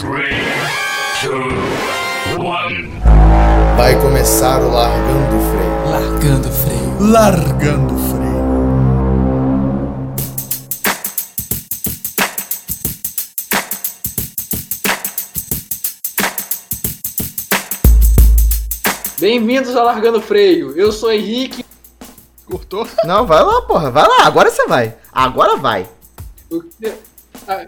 Three, two, one. Vai começar o Largando o Freio. Largando o freio. Largando o freio. Bem-vindos ao Largando Freio. Eu sou Henrique. Cortou? Não, vai lá, porra. Vai lá, agora você vai. Agora vai. o que- Ah,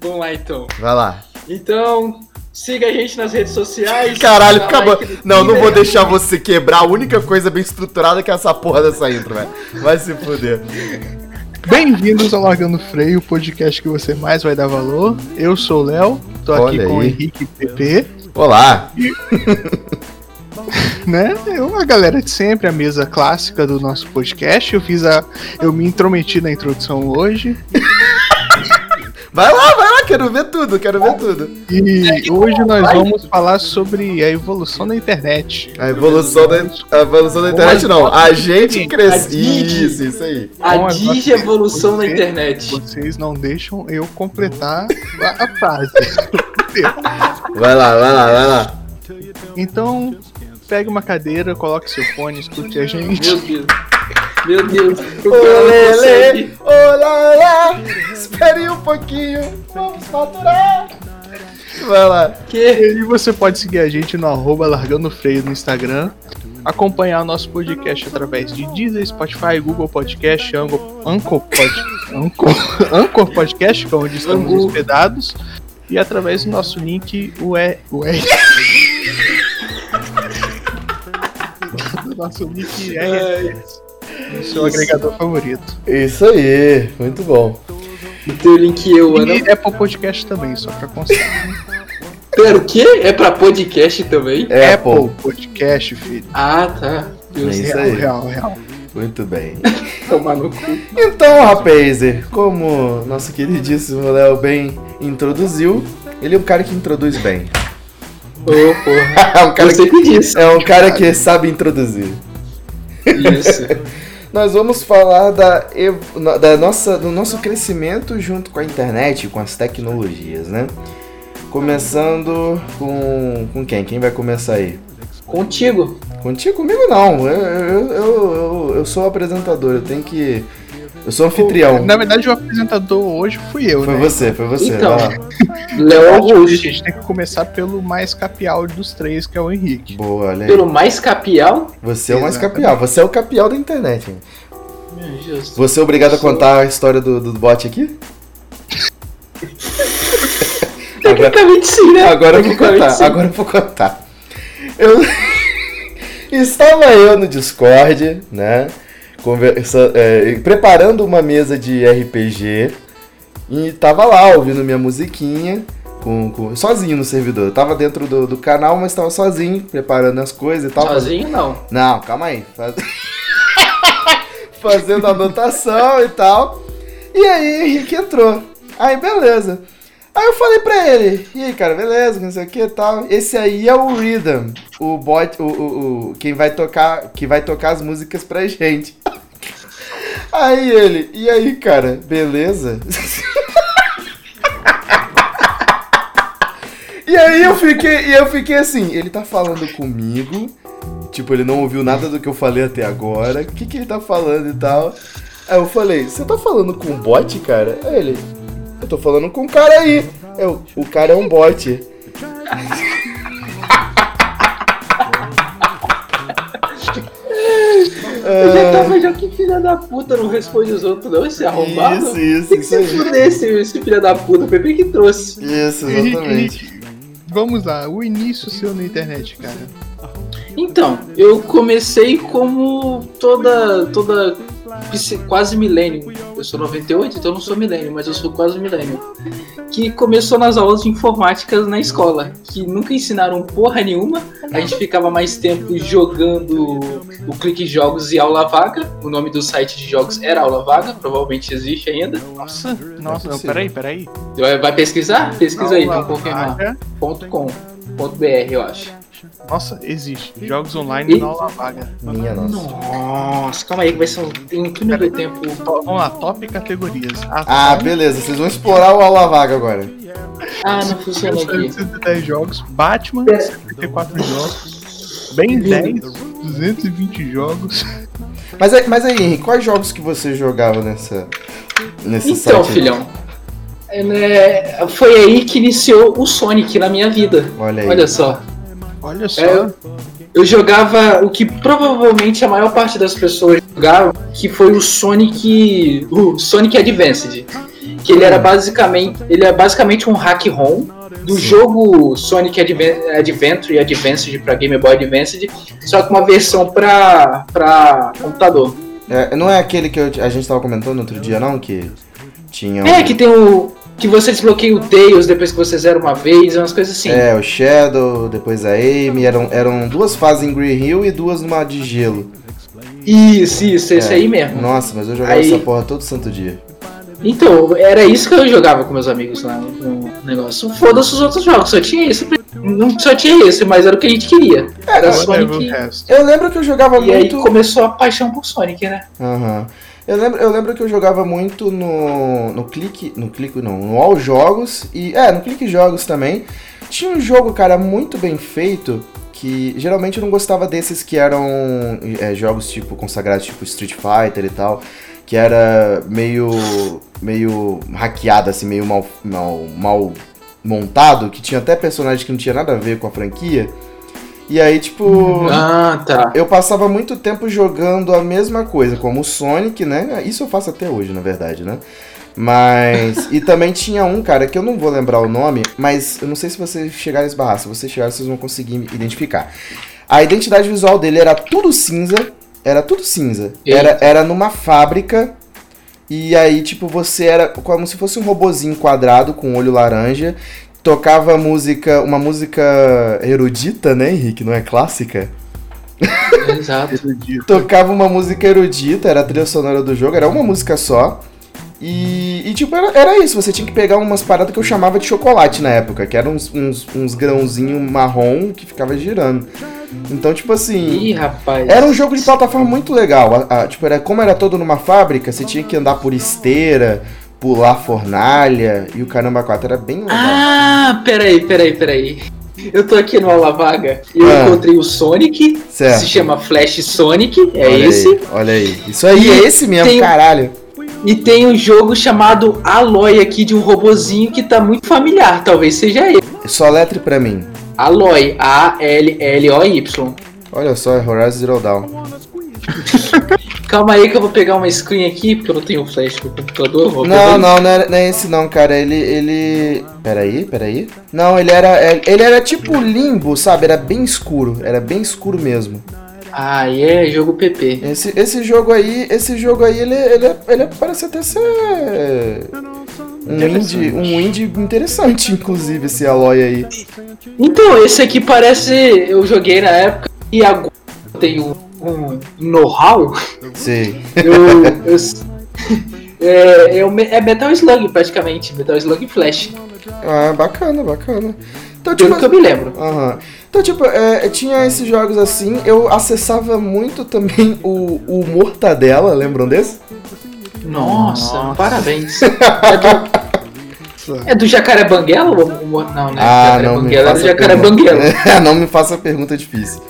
vamos lá então. Vai lá. Então, siga a gente nas redes sociais. Caralho, acabou. like Não, não vou deixar você quebrar a única coisa bem estruturada que é essa porra dessa intro, velho. Vai se fuder. Bem-vindos ao Largando Freio, o podcast que você mais vai dar valor. Eu sou o Léo, tô aqui Olha com o aí. Henrique PP, Olá. né? Eu, a galera de sempre, a mesa clássica do nosso podcast. Eu fiz a. Eu me intrometi na introdução hoje. Vai lá, vai lá, quero ver tudo, quero ver tudo. E hoje nós vamos falar sobre a evolução da internet. A evolução da, a evolução da internet não. A gente cresce. Isso, isso aí. A digievolução na você- internet. Vocês não deixam eu completar a, a frase. Vai lá, vai lá, vai lá. Então, pegue uma cadeira, coloque seu fone, escute a gente. Meu Deus. Meu Deus. O Ô, cara não Lele, consegue. olá, lá. Espere um pouquinho, vamos faturar. Vai lá. Que? E você pode seguir a gente no arroba Largando Freio no Instagram, acompanhar o nosso podcast através de Deezer, Spotify, Google Podcast, Anchor, Anchor, Pod, Anchor, Anchor Podcast, que é onde estamos Angu. hospedados, e através do nosso link, o E... O do nosso link RSS, no seu agregador favorito. Isso aí, muito bom. O teu link eu, Ana. E Apple Podcast também, só pra constar. Pera, o quê? É pra podcast também? É, Apple Apple. Podcast, filho. Ah, tá. Deus É isso Real, aí. real, real. Muito bem. tomar no cu. Então, rapaz, como nosso queridíssimo Léo bem introduziu, ele é um cara que introduz bem. Ô, porra. É um cara Você que, que disse. é um cara que sabe introduzir. Isso. Nós vamos falar da, da nossa, do nosso crescimento junto com a internet, com as tecnologias, né? Começando com, com quem? Quem vai começar aí? Contigo. Contigo? Comigo não. Eu, eu, eu, eu, eu sou o apresentador, eu tenho que. Eu sou anfitrião. Na verdade, o apresentador hoje fui eu, Foi né? você, foi você. Então. Léo que A Augusto. gente tem que começar pelo mais capial dos três, que é o Henrique. Boa, olha aí. Pelo mais capial. Você é o mais Exatamente. capial. Você é o capial da internet. hein? Meu Deus. Você é obrigado a contar a história do, do bot aqui? Tecnicamente sim, né? agora eu vou contar. sim. Agora eu vou contar. Eu estava eu no Discord, né? Conversa, é, preparando uma mesa de RPG e tava lá ouvindo minha musiquinha. Com, com- sozinho no servidor. Eu tava dentro do, do canal, mas tava sozinho, preparando as coisas e tal. Sozinho não. Não, calma aí. Faz- Fazendo anotação e tal. E aí, Henrique entrou. Aí, beleza. Aí eu falei pra ele, e aí, cara, beleza, não sei o que e tal. Esse aí é o Rhythm, o bot, o, o, o- quem vai tocar, que vai tocar as músicas pra gente. Aí ele, e aí, cara, beleza? E aí eu fiquei, e eu fiquei assim, ele tá falando comigo, tipo, ele não ouviu nada do que eu falei até agora, o que que ele tá falando e tal. Aí eu falei, você tá falando com um bot, cara? Aí ele, eu tô falando com um cara aí. Eu, o cara é um bot. Eu já tava já que filha da puta não responde os outros, não, esse arrombado. Isso, isso, Tem que isso se fuder esse, esse filho da puta, o Pepe que trouxe. Isso, exatamente. Henrique, vamos lá, o início seu na internet, cara. Então, eu comecei como toda. toda. Psi- quase milênio. Eu sou 98, então eu não sou milênio, mas eu sou quase milênio. Que começou nas aulas de informática na escola, que nunca ensinaram porra nenhuma. A gente ficava mais tempo jogando o Clique Jogos e Aula Vaga. O nome do site de jogos era Aula Vaga, provavelmente existe ainda. Nossa, nossa, não, peraí, peraí. Vai pesquisar? Pesquisa aí, Aula vamos confirmar. vaga. Ponto .com, ponto .br, eu acho. Nossa, existe. Jogos online E- na aula vaga. Minha nossa. Nossa, calma aí que vai ser um, um túnel do tempo. Vamos lá, top categorias. Ah, beleza, vocês vão explorar o aula vaga agora. Ah, não funciona aqui. 110 jogos. Batman, É. 74 jogos. Ben 10, 220 jogos. Mas, aí- mas aí, Henrique, quais jogos que você jogava nessa, nesse Então, site? aí? filhão. é, né, foi aí que iniciou o Sonic na minha vida. Olha aí. Olha só. Olha só. É, eu jogava o que provavelmente a maior parte das pessoas jogavam, que foi o Sonic. O Sonic Advanced. Que ele era basicamente. Ele é basicamente um hack ROM do jogo Sonic Adven- Adventure e Advanced para Game Boy Advanced, só com uma versão pra, pra computador. É, não é aquele que eu- a gente tava comentando outro dia, não? Que tinha. um- É, que tem o. Que você desbloqueia o Tails depois que você zera uma vez, umas coisas assim. É, o Shadow, depois a Amy, eram, eram duas fases em Green Hill e duas numa de gelo. Isso, isso, esse É. aí mesmo. Nossa, mas eu jogava Aí- essa porra todo santo dia. Então, era isso que eu jogava com meus amigos lá no negócio. Foda-se os outros jogos, só tinha esse. Não só tinha esse, mas era o que a gente queria. Era Whatever o Sonic. Eu lembro que eu jogava E aí muito. começou a paixão por Sonic, né? Aham. Eu lembro, eu lembro que eu jogava muito no, no clique. No clique não, no All Jogos e. É, no clique jogos também. Tinha um jogo, cara, muito bem feito. Que geralmente eu não gostava desses que eram é, jogos tipo consagrados, tipo Street Fighter e tal. Que era meio. meio hackeado, assim, meio mal, mal, mal montado. Que tinha até personagens que não tinha nada a ver com a franquia. E aí, tipo. Ah, tá. Eu passava muito tempo jogando a mesma coisa, como o Sonic, né? Isso eu faço até hoje, na verdade, né? Mas. e também tinha um, cara, que eu não vou lembrar o nome, mas eu não sei se vocês chegarem a esbarrar. Se vocês chegarem, vocês vão conseguir identificar. A identidade visual dele era tudo cinza. Era tudo cinza. Era, era numa fábrica. E aí, tipo, você era como se fosse um robozinho quadrado com olho laranja. Tocava música, uma música erudita, né, Henrique? Não é clássica? Exato. tocava uma música erudita, era a trilha sonora do jogo, era uma música só. E, e, tipo, era, era isso, você tinha que pegar umas paradas que eu chamava de chocolate na época, que eram uns, uns, uns grãozinhos marrom que ficava girando. Então, tipo assim. Ih, rapaz. Era um jogo de plataforma muito legal. A- a- tipo, era, como era todo numa fábrica, você tinha que andar por esteira, pular fornalha e o caramba 4 era bem legal. Ah, peraí, peraí, peraí. Eu tô aqui no Aula Vaga e eu Ah. encontrei o Sonic, Certo. se chama Flash Sonic, é olha esse. Aí, olha aí. Isso aí, E é esse mesmo, tem- caralho. E tem um jogo chamado Aloy aqui de um robozinho que tá muito familiar, talvez seja ele. Só letre pra mim. Aloy, A-L-L-O-Y. Olha só, é Horizon Zero Dawn. Calma aí que eu vou pegar uma screen aqui, porque eu não tenho flash no computador. vou Não, não, não é, não é esse não, cara. Ele, ele... Peraí, peraí. Não, ele era, é- ele era tipo limbo, sabe? Era bem escuro. Era bem escuro mesmo. Ah, e é jogo PP. Esse, esse jogo aí, esse jogo aí, ele, ele, ele parece até ser um indie, um indie interessante, inclusive, esse Aloy aí. Então, esse aqui parece. Eu joguei na época e agora eu tenho um know-how. Sei. Eu. eu é, é, é Metal Slug praticamente, Metal Slug Flash. Ah, bacana, bacana. Então, Pelo tipo, que eu me lembro. Aham. Então, tipo, é, tinha esses jogos assim, eu acessava muito também o, o Mortadela, lembram desse? Nossa, parabéns. É do, Jacaré Banguela? Não, né? Ah, Jacaré não me Banguela é do Jacaré. Banguela. não me faça pergunta difícil.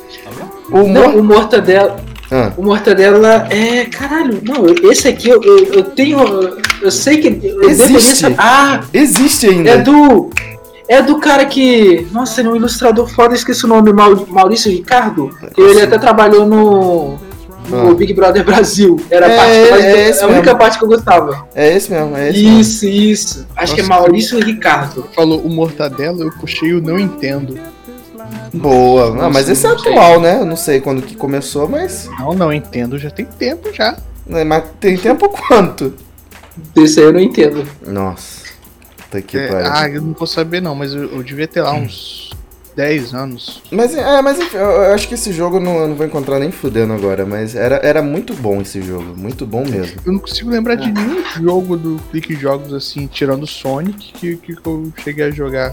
O Não, Mor... o Mortadela. Ah, O Mortadela é. Caralho, não, esse aqui eu, eu, eu tenho. Eu sei que. Eu Existe. Ah, existe ainda. é do. É do cara que. Nossa, ele é um ilustrador foda, esqueci o nome, Mau- Maurício Ricardo. Ele até trabalhou no. No Ah. Big Brother Brasil. Era a, É, parte eu mais- é esse a única parte que eu gostava. É esse mesmo, é esse mesmo. Isso, isso. Acho que é Nossa. Maurício Ricardo. Falou o Mortadela, eu puxei o Não Entendo. Boa. Não, mas esse é atual, né? Eu não sei quando que começou, mas. Não, Não Entendo já tem tempo já. né, Mas tem tempo quanto? Desse aí eu não entendo. Nossa. Tá que É, pariu. ah, eu não vou saber não, mas eu, eu devia ter lá uns 10 anos. Mas, é, mas enfim, eu, eu acho que esse jogo eu não, eu não vou encontrar nem fudendo agora, mas era, era muito bom esse jogo, muito bom mesmo. Eu não consigo lembrar de nenhum jogo do Clique Jogos assim, tirando Sonic, que, que eu cheguei a jogar.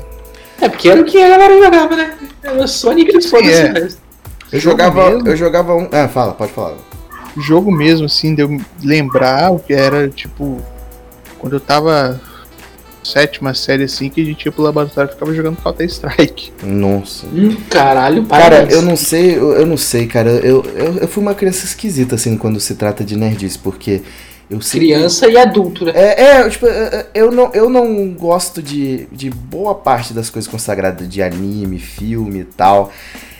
É porque era o que a galera jogava, né? Era o Sonic e foda-se é. o resto. Eu jogava, eu jogava um. Ah, fala, pode falar. Jogo mesmo, assim, de eu lembrar o que era, tipo, quando eu tava sétima série assim que a gente ia pro laboratório e ficava jogando Counter Strike. Nossa. Hum, caralho, Cara, eu não sei, eu, eu não sei, cara. Eu, eu, eu fui uma criança esquisita, assim, quando se trata de nerdice, porque Criança e adulto, né? É, é, tipo, é, é, eu não, eu não gosto de, de boa parte das coisas consagradas de anime, filme e tal.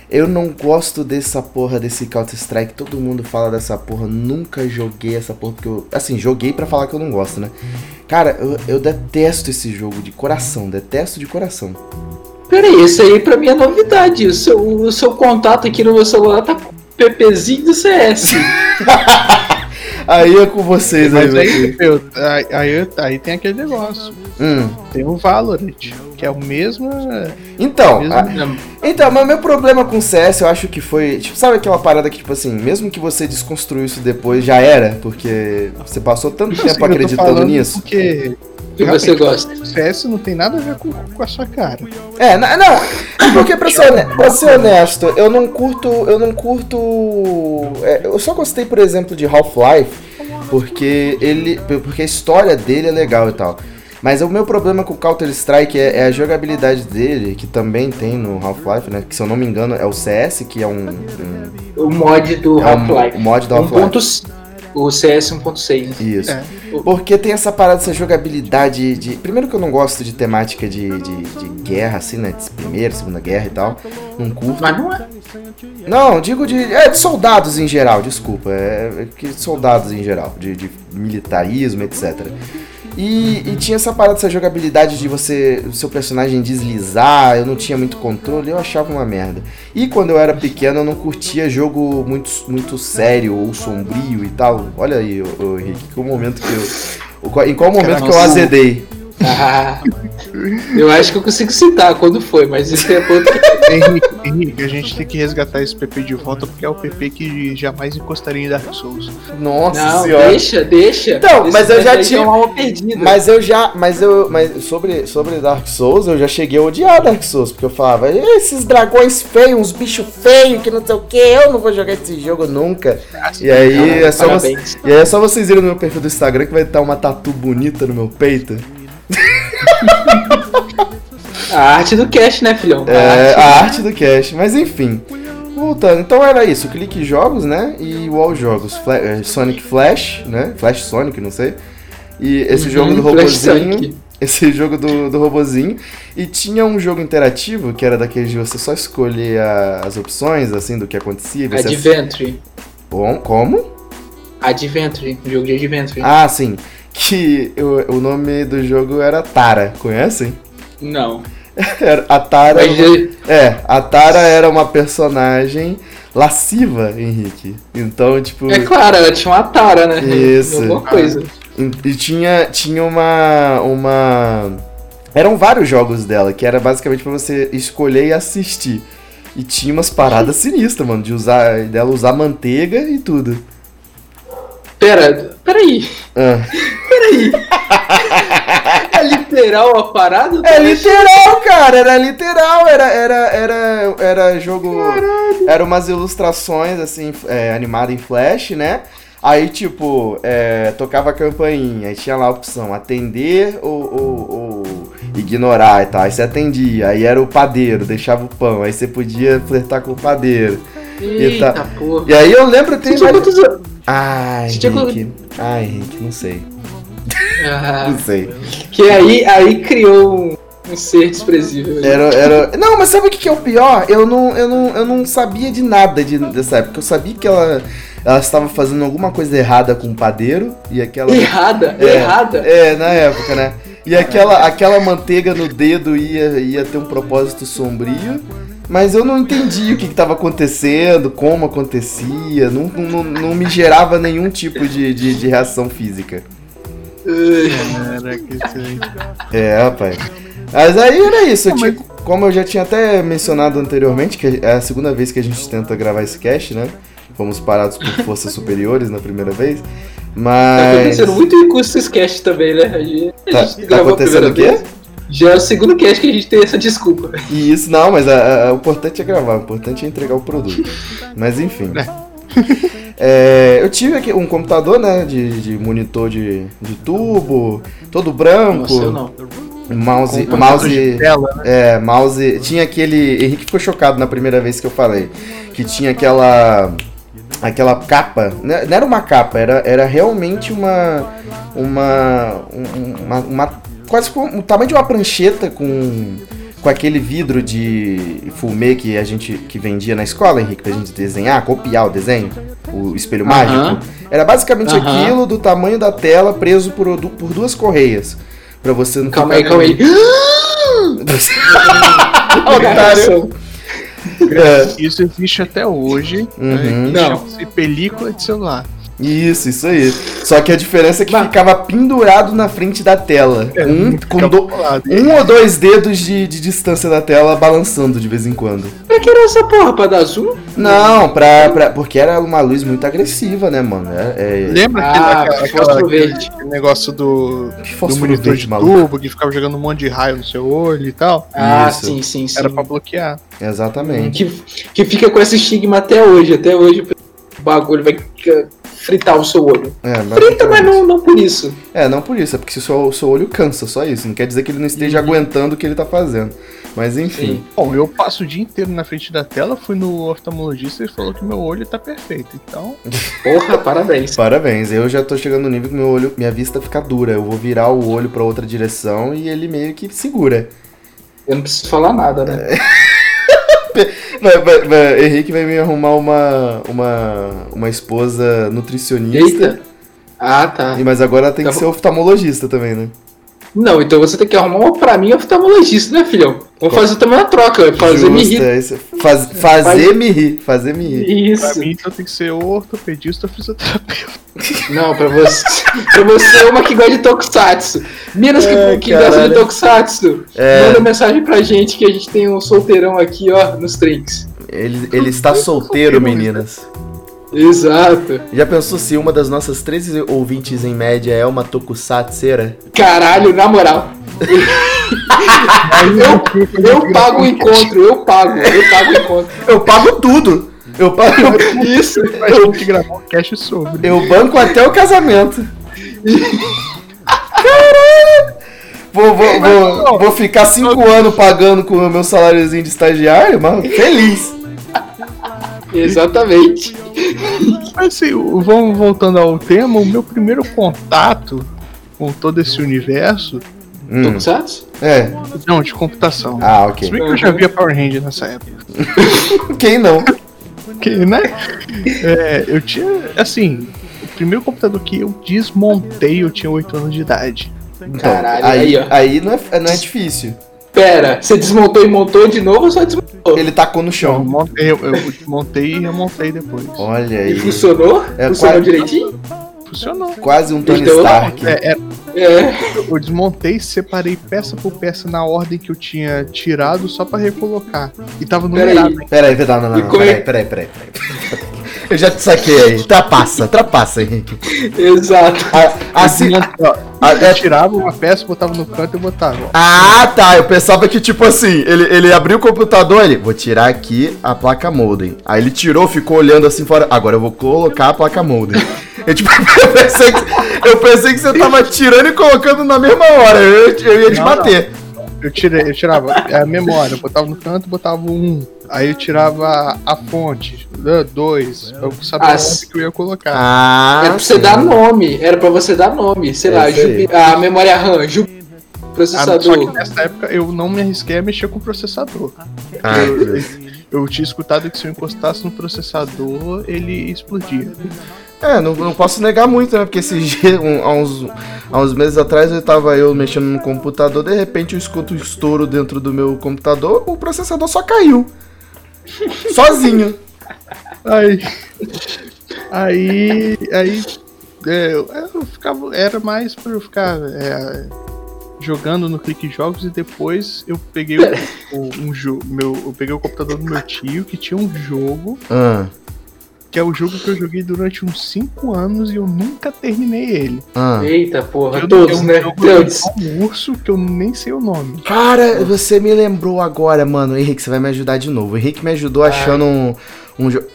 Eu não gosto dessa porra desse Counter-Strike. Todo mundo fala dessa porra. Nunca joguei essa porra porque eu. Assim, joguei pra falar que eu não gosto, né? Cara, eu, eu detesto esse jogo de coração. Detesto de coração. Peraí, esse aí pra mim é novidade. O seu, o seu contato aqui no meu celular tá com PPzinho do CS. Aí é com vocês aí, Mas aí, meu, aí, aí, aí tem aquele negócio. Hum. Tem o Valorant, que é o mesmo. Então, mesmo a- Então, mas meu problema com o CS, eu acho que foi. Tipo, sabe aquela parada que, tipo assim, mesmo que você desconstruiu isso depois, já era? Porque você passou tanto tempo acreditando nisso. Porque que você gosta. o CS não tem nada a ver com, com a sua cara. É, não, é porque pra ser, hone- pra ser honesto, eu não curto. Eu não curto. é, eu só gostei, por exemplo, de Half-Life, porque ele. Porque a história dele é legal e tal. Mas o meu problema com o Counter-Strike é, é a jogabilidade dele, que também tem no Half-Life, né? Que se eu não me engano é o CS, que é um. um- O mod do é um- Half-Life. o mod do Half-Life. 1.6. O CS 1.6. Isso. É. Porque tem essa parada, essa jogabilidade de. Primeiro que eu não gosto de temática de, de, de guerra, assim, né? De Primeira, Segunda Guerra e tal. Não curto. Mas não é. Não, digo de. É, de soldados em geral, desculpa. É, é que soldados em geral, de, de militarismo, etc. E, e tinha essa parada, essa jogabilidade de você, o seu personagem deslizar, eu não tinha muito controle, eu achava uma merda. E quando eu era pequeno, eu não curtia jogo muito, muito sério ou sombrio e tal. Olha aí, ô, ô, Henrique, que o momento que eu. o Em qual momento que eu azedei? Ah, eu acho que eu consigo citar quando foi, mas isso é outro. Henrique, Henrique, a gente tem que resgatar esse PP de volta porque é o PP que jamais encostaria em Dark Souls. Nossa Não, senhora. deixa, deixa. Então, Esse mas eu já daí tinha- É uma alma perdida. Mas eu já. Mas eu. Mas sobre, sobre Dark Souls, eu já cheguei a odiar Dark Souls. Porque eu falava, esses dragões feios, uns bichos feios, que não sei o que, eu não vou jogar esse jogo nunca. E aí é só, você, Parabéns. e aí é só vocês irem no meu perfil do Instagram que vai estar uma tatu bonita no meu peito. A arte do cash, né, filhão? É, arte- a arte do cash. Mas enfim. Voltando, então era isso, clique jogos, né? E wall jogos, eh, Sonic Flash, né? Flash Sonic, não sei. E esse Uhum, jogo do robozinho. Esse jogo do, do robozinho. E tinha um jogo interativo que era daqueles de você só escolher a- as opções, assim, do que acontecia. Você Adventure. Bom, como? Adventure. Jogo de Adventure. Ah, sim. Que o, o nome do jogo era Tara, conhecem? Não. A Tara. É, a Tara era uma personagem lasciva, Henrique. Então, tipo. é claro, ela tinha uma tara, né? Isso. Alguma coisa. E tinha, tinha uma. uma. Eram vários jogos dela, que era basicamente pra você escolher e assistir. E tinha umas paradas sinistras, mano, de usar. dela usar manteiga e tudo. Pera, peraí. Ah. É literal a parada? É literal, cara, era literal, era, era, era, era jogo. Era umas ilustrações, assim, é, animada em flash, né? Aí, tipo, é, tocava a campainha, aí tinha lá a opção atender ou, ou- ou ignorar e tal. Aí você atendia, aí era o padeiro, deixava o pão, aí você podia flertar com o padeiro. Eita, Eita. porra. E aí eu lembro, tem Você tinha mais. quantos? Ai, Henrique. Ai, Henrique, não sei. Ah, Não sei. que aí, aí criou um, um ser desprezível. Era, era... Não, mas sabe o que, que é o pior? Eu não, eu, não, eu não sabia de nada de, dessa época. Eu sabia que ela, ela estava fazendo alguma coisa errada com o padeiro e aquela. Errada, É, errada. É, na época, né? E aquela, aquela manteiga no dedo ia, ia ter um propósito sombrio. Mas eu não entendi o que estava acontecendo, como acontecia, não, não, não me gerava nenhum tipo de, de, de reação física. Caraca. É, rapaz. Mas aí era isso. tinha- como eu já tinha até mencionado anteriormente, que é a segunda vez que a gente tenta gravar esse cast, né? Fomos parados por forças superiores na primeira vez. Tá Mas. acontecendo muito em curso cast também, né? A gente, a Tá- gente tá a acontecendo o quê? vez. Já é o segundo cast que a gente tem essa desculpa. E isso, não, mas a- a- o importante é gravar, o importante é entregar o produto. Mas enfim. É, eu tive aqui um computador, né? De, de monitor de, de tubo, todo branco. Nossa, eu não. Mouse, Com mouse, de tela, né? é, mouse. Tinha aquele. Henrique ficou chocado na primeira vez que eu falei. Que tinha aquela. Aquela capa. né, Não era uma capa, era, era realmente uma. Uma. um- Uma. uma- quase como o tamanho de uma prancheta com. Com aquele vidro de fumê que a gente que vendia na escola, Henrique, pra gente desenhar, copiar o desenho, o espelho mágico. Era basicamente aquilo do tamanho da tela preso por, por duas correias. Pra você não Calma aí, calma aí. Otário. Isso existe até hoje. Uhum. né, Não. chama-se película de celular. Isso, isso aí. Só que a diferença é que Mas- ficava pendurado na frente da tela. É, um, com do- um ou dois dedos de, de distância da tela balançando de vez em quando. Pra que era essa porra? Pra dar zoom? Não, pra, pra, porque era uma luz muito agressiva, né, mano? É, é... Lembra Ah, aquele, aquela- aquela- verde. aquele negócio do, Que do monitor verde, de maluco. tubo que ficava jogando um monte de raio no seu olho e tal? Ah, Isso. sim, sim, sim. Era pra bloquear. Exatamente. Que, que fica com esse estigma até hoje. Até hoje o bagulho vai fritar o seu olho. É, Frita, mas não, não por isso. É, não por isso, é porque o seu, o seu olho cansa, só isso. Não quer dizer que ele não esteja Uhum. aguentando o que ele tá fazendo. Mas enfim. Sim. Bom, eu passo o dia inteiro na frente da tela, fui no oftalmologista e ele falou que meu olho tá perfeito. Então, Porra, parabéns. Parabéns, eu já tô chegando no nível que meu olho, minha vista fica dura. Eu vou virar o olho pra outra direção e ele meio que segura. Eu não preciso falar nada, né? Vai- vai- vai- Henrique vai me arrumar uma, uma, uma esposa nutricionista. Eita. Ah, tá. E- Mas agora ela tem Tá que ser oftalmologista também, né? Não, então você tem que arrumar uma pra mim oftalmologista, né, filhão? Vou fazer também uma troca, fazer me Justo, rir. é isso. Faz- fazer me rir, fazer me rir. pra Isso. mim, então tem que ser ortopedista fisioterapeuta. Não, pra você. pra você é uma que gosta de Tokusatsu. Minas que, Ai, que gosta de. Tokusatsu. É. Manda mensagem pra gente que a gente tem um solteirão aqui, ó, nos trinks. Ele, ele está solteiro, meninas. Exato. Já pensou se uma das nossas 13 ouvintes em média é uma tokusatseira? Caralho, na moral. eu, eu pago o encontro, eu pago, eu pago o encontro. Eu pago tudo! Eu, pago, Isso. A gente que gravou um cast sobre. eu banco até o casamento. Caralho! Vou, vou, vou, vou ficar 5 anos pagando com o meu saláriozinho de estagiário, mas feliz. Exatamente. Mas assim, vamos voltando ao tema, o meu primeiro contato com todo esse universo. Hum, Tokusatsu? é. Não, de computação. Ah, Se ok. bem que eu já via Power Ranger nessa época. Quem não? Porque, né? É, eu tinha, assim, o primeiro computador que eu desmontei, eu tinha 8 anos de idade. Então, Caralho, aí, aí, ó. aí não, é, não é difícil. Pera, você desmontou e montou de novo ou só desmontou? Ele tacou no Eu chão. montei, eu, eu montei e remontei depois. Olha E aí. funcionou? É, funcionou quase- direitinho? Funcionou. Quase um Tony Então, Stark. É, é, É. eu desmontei, separei peça por peça na ordem que eu tinha tirado só pra recolocar. E tava Peraí. numerado. Peraí, peraí, não, não, E não, é- peraí, peraí, peraí, peraí. Eu já te saquei aí. Trapaça, trapaça, Henrique. Exato. A- Assim, a- eu é- tirava uma peça, botava no canto e botava. Ah, tá. Eu pensava que, tipo assim, ele, ele abriu o computador, ele, vou tirar aqui a placa modem. Aí ele tirou, ficou olhando assim fora. Agora eu vou colocar a placa modem. Eu, tipo, eu, pensei que, eu pensei que você tava tirando e colocando na mesma hora. Eu, eu ia te Não, bater. Eu tirei, eu tirava a memória, eu botava no canto, botava um. Aí eu tirava a fonte, né, dois, pra eu saber Ah, onde que eu ia colocar. Ah, Era pra você sim. dar nome. Era pra você dar nome. Sei É lá. Jupi- a memória RAM, Ju... Ah, só que processador. nessa época eu não me arrisquei a mexer com o processador. Ah, eu, eu tinha escutado que se eu encostasse no processador, ele explodia. É, não, não posso negar muito, né? Porque esses dias, um- há, uns, há uns meses atrás, eu tava eu mexendo no computador, de repente eu escuto um estouro dentro do meu computador, o processador só caiu. Sozinho. Aí. Aí. Aí. é, eu, eu ficava. Era mais pra eu ficar é, jogando no Clique Jogos e depois eu peguei o, o- um jogo. Meu, eu peguei o computador do meu tio que tinha um jogo, Ah, que é o jogo que eu joguei durante uns 5 anos e eu nunca terminei ele. ah. Eita porra, Eu- todos, é um né? Todos. de um urso que eu nem sei o nome. Cara, você me lembrou agora, mano. Henrique, você vai me ajudar de novo. O Henrique me ajudou achando um, um jogo.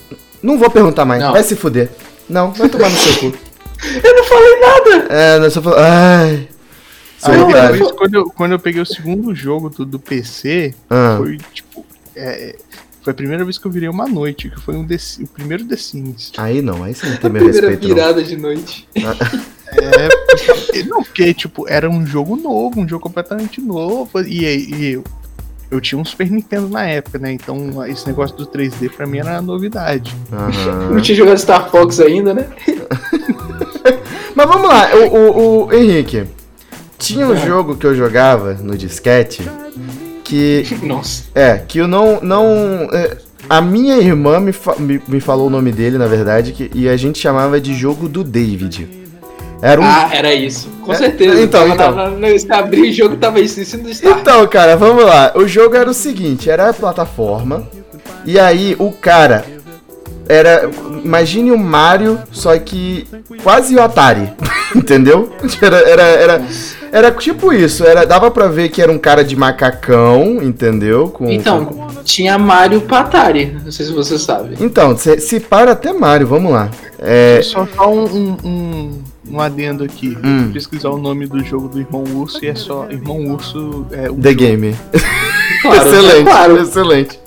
Não vou perguntar mais, Não. vai se fuder. Não, vai tomar no seu cu. Eu não falei nada. É, nós só falando. Ai. Aí depois, quando eu, quando eu peguei o segundo jogo do, do PC, Ah, foi tipo. é, foi a primeira vez que eu virei uma noite, que foi um The o primeiro The Sims. aí não, aí você não tem meu Primeira respeito. Não. virada de noite. É, porque- não, porque, tipo, era um jogo novo, um jogo completamente novo. E, e eu, eu tinha um Super Nintendo na época, né? Então esse negócio do 3D pra mim era novidade. Aham. Não tinha jogado Star Fox ainda, né? Mas vamos lá, o, o- o Henrique. Tinha um jogo que eu jogava no disquete que. Nossa. É, que eu não. não é, a minha irmã me, fa- me, me falou o nome dele, na verdade, que, e a gente chamava de jogo do David. Era um. Ah, era isso. Com É, certeza. então, então. na- na- Você abriu o jogo, tava isso, ensino do Star. Então, cara, vamos lá. O jogo era o seguinte, era a plataforma. E aí o cara era, imagine o Mario, só que quase o Atari, entendeu? Era, era, era, era tipo isso, era, dava pra ver que era um cara de macacão, entendeu? Com, com- Então, tinha Mario Patari. Não sei se você sabe. Então, se, se para até Mario, vamos lá. É, Só só um, um, um, um adendo aqui. Hum. Fui pesquisar o nome do jogo do Irmão Urso e é só Irmão Urso. É, o The jogo. Game. Claro, excelente, claro. excelente.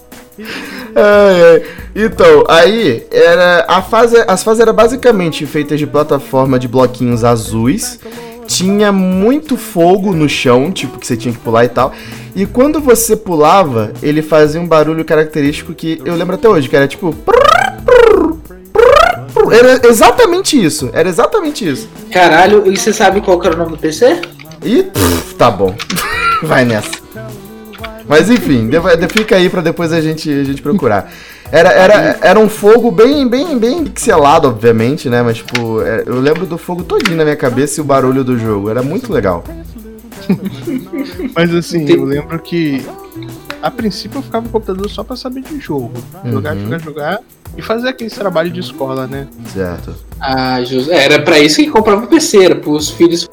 Ai, ai. Então, aí era a fase, as fases eram basicamente feitas de plataforma de bloquinhos azuis. Tinha muito fogo no chão, tipo que você tinha que pular e tal. E quando você pulava, ele fazia um barulho característico que eu lembro até hoje, que era tipo era exatamente isso, era exatamente isso. Caralho, e você sabe qual era o nome do PC? E pff, tá bom. Vai nessa. Mas enfim, fica aí pra depois a gente, a gente procurar. Era, era, era um fogo bem, bem, bem pixelado, obviamente, né? Mas, tipo, é, eu lembro do fogo todinho na minha cabeça e o barulho do jogo. Era muito legal. Mas assim, eu lembro que a princípio eu ficava no computador só pra saber de jogo. Jogar, Uhum. jogar, jogar. E fazer aquele trabalho de escola, né? Certo. Ah, justo. Era pra isso que comprava o PC, era pros filhos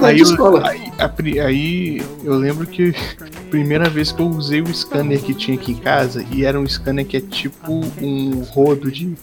Aí eu, aí, a aí eu lembro que a primeira vez que eu usei o scanner que tinha aqui em casa, e era um scanner que é tipo um rodo de,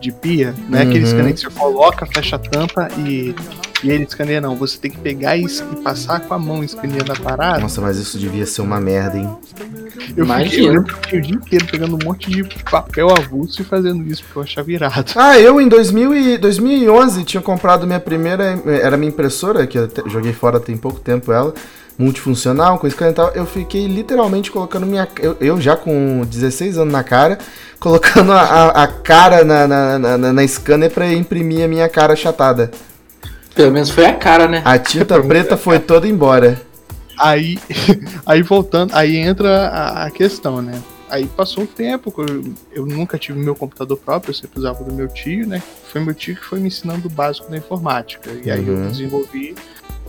de pia, não é aquele Uhum. scanner que você coloca, fecha a tampa e, e ele escaneia, não. Você tem que pegar e, e passar com a mão escaneando a parada. Nossa, mas isso devia ser uma merda, hein? Eu, fiquei, Imagina. eu que fiquei o dia inteiro pegando um monte de papel avulso e fazendo isso, porque eu achava irado. Ah, eu em 2000 e 2011 tinha comprado minha primeira. Era minha impressora, que eu te- joguei fora tem pouco tempo ela. Multifuncional, com scanner e tal. Eu fiquei literalmente colocando minha. Eu, eu já com 16 anos na cara, colocando a, a- a cara na, na, na, na- na scanner pra imprimir a minha cara achatada. Pelo menos foi a cara, né? A tinta preta foi toda embora. Aí, aí voltando, aí entra a, a questão, né? Aí passou um tempo, eu, eu nunca tive meu computador próprio, eu sempre usava do meu tio, né? Foi meu tio que foi me ensinando o básico da informática. E aí Uhum. eu desenvolvi.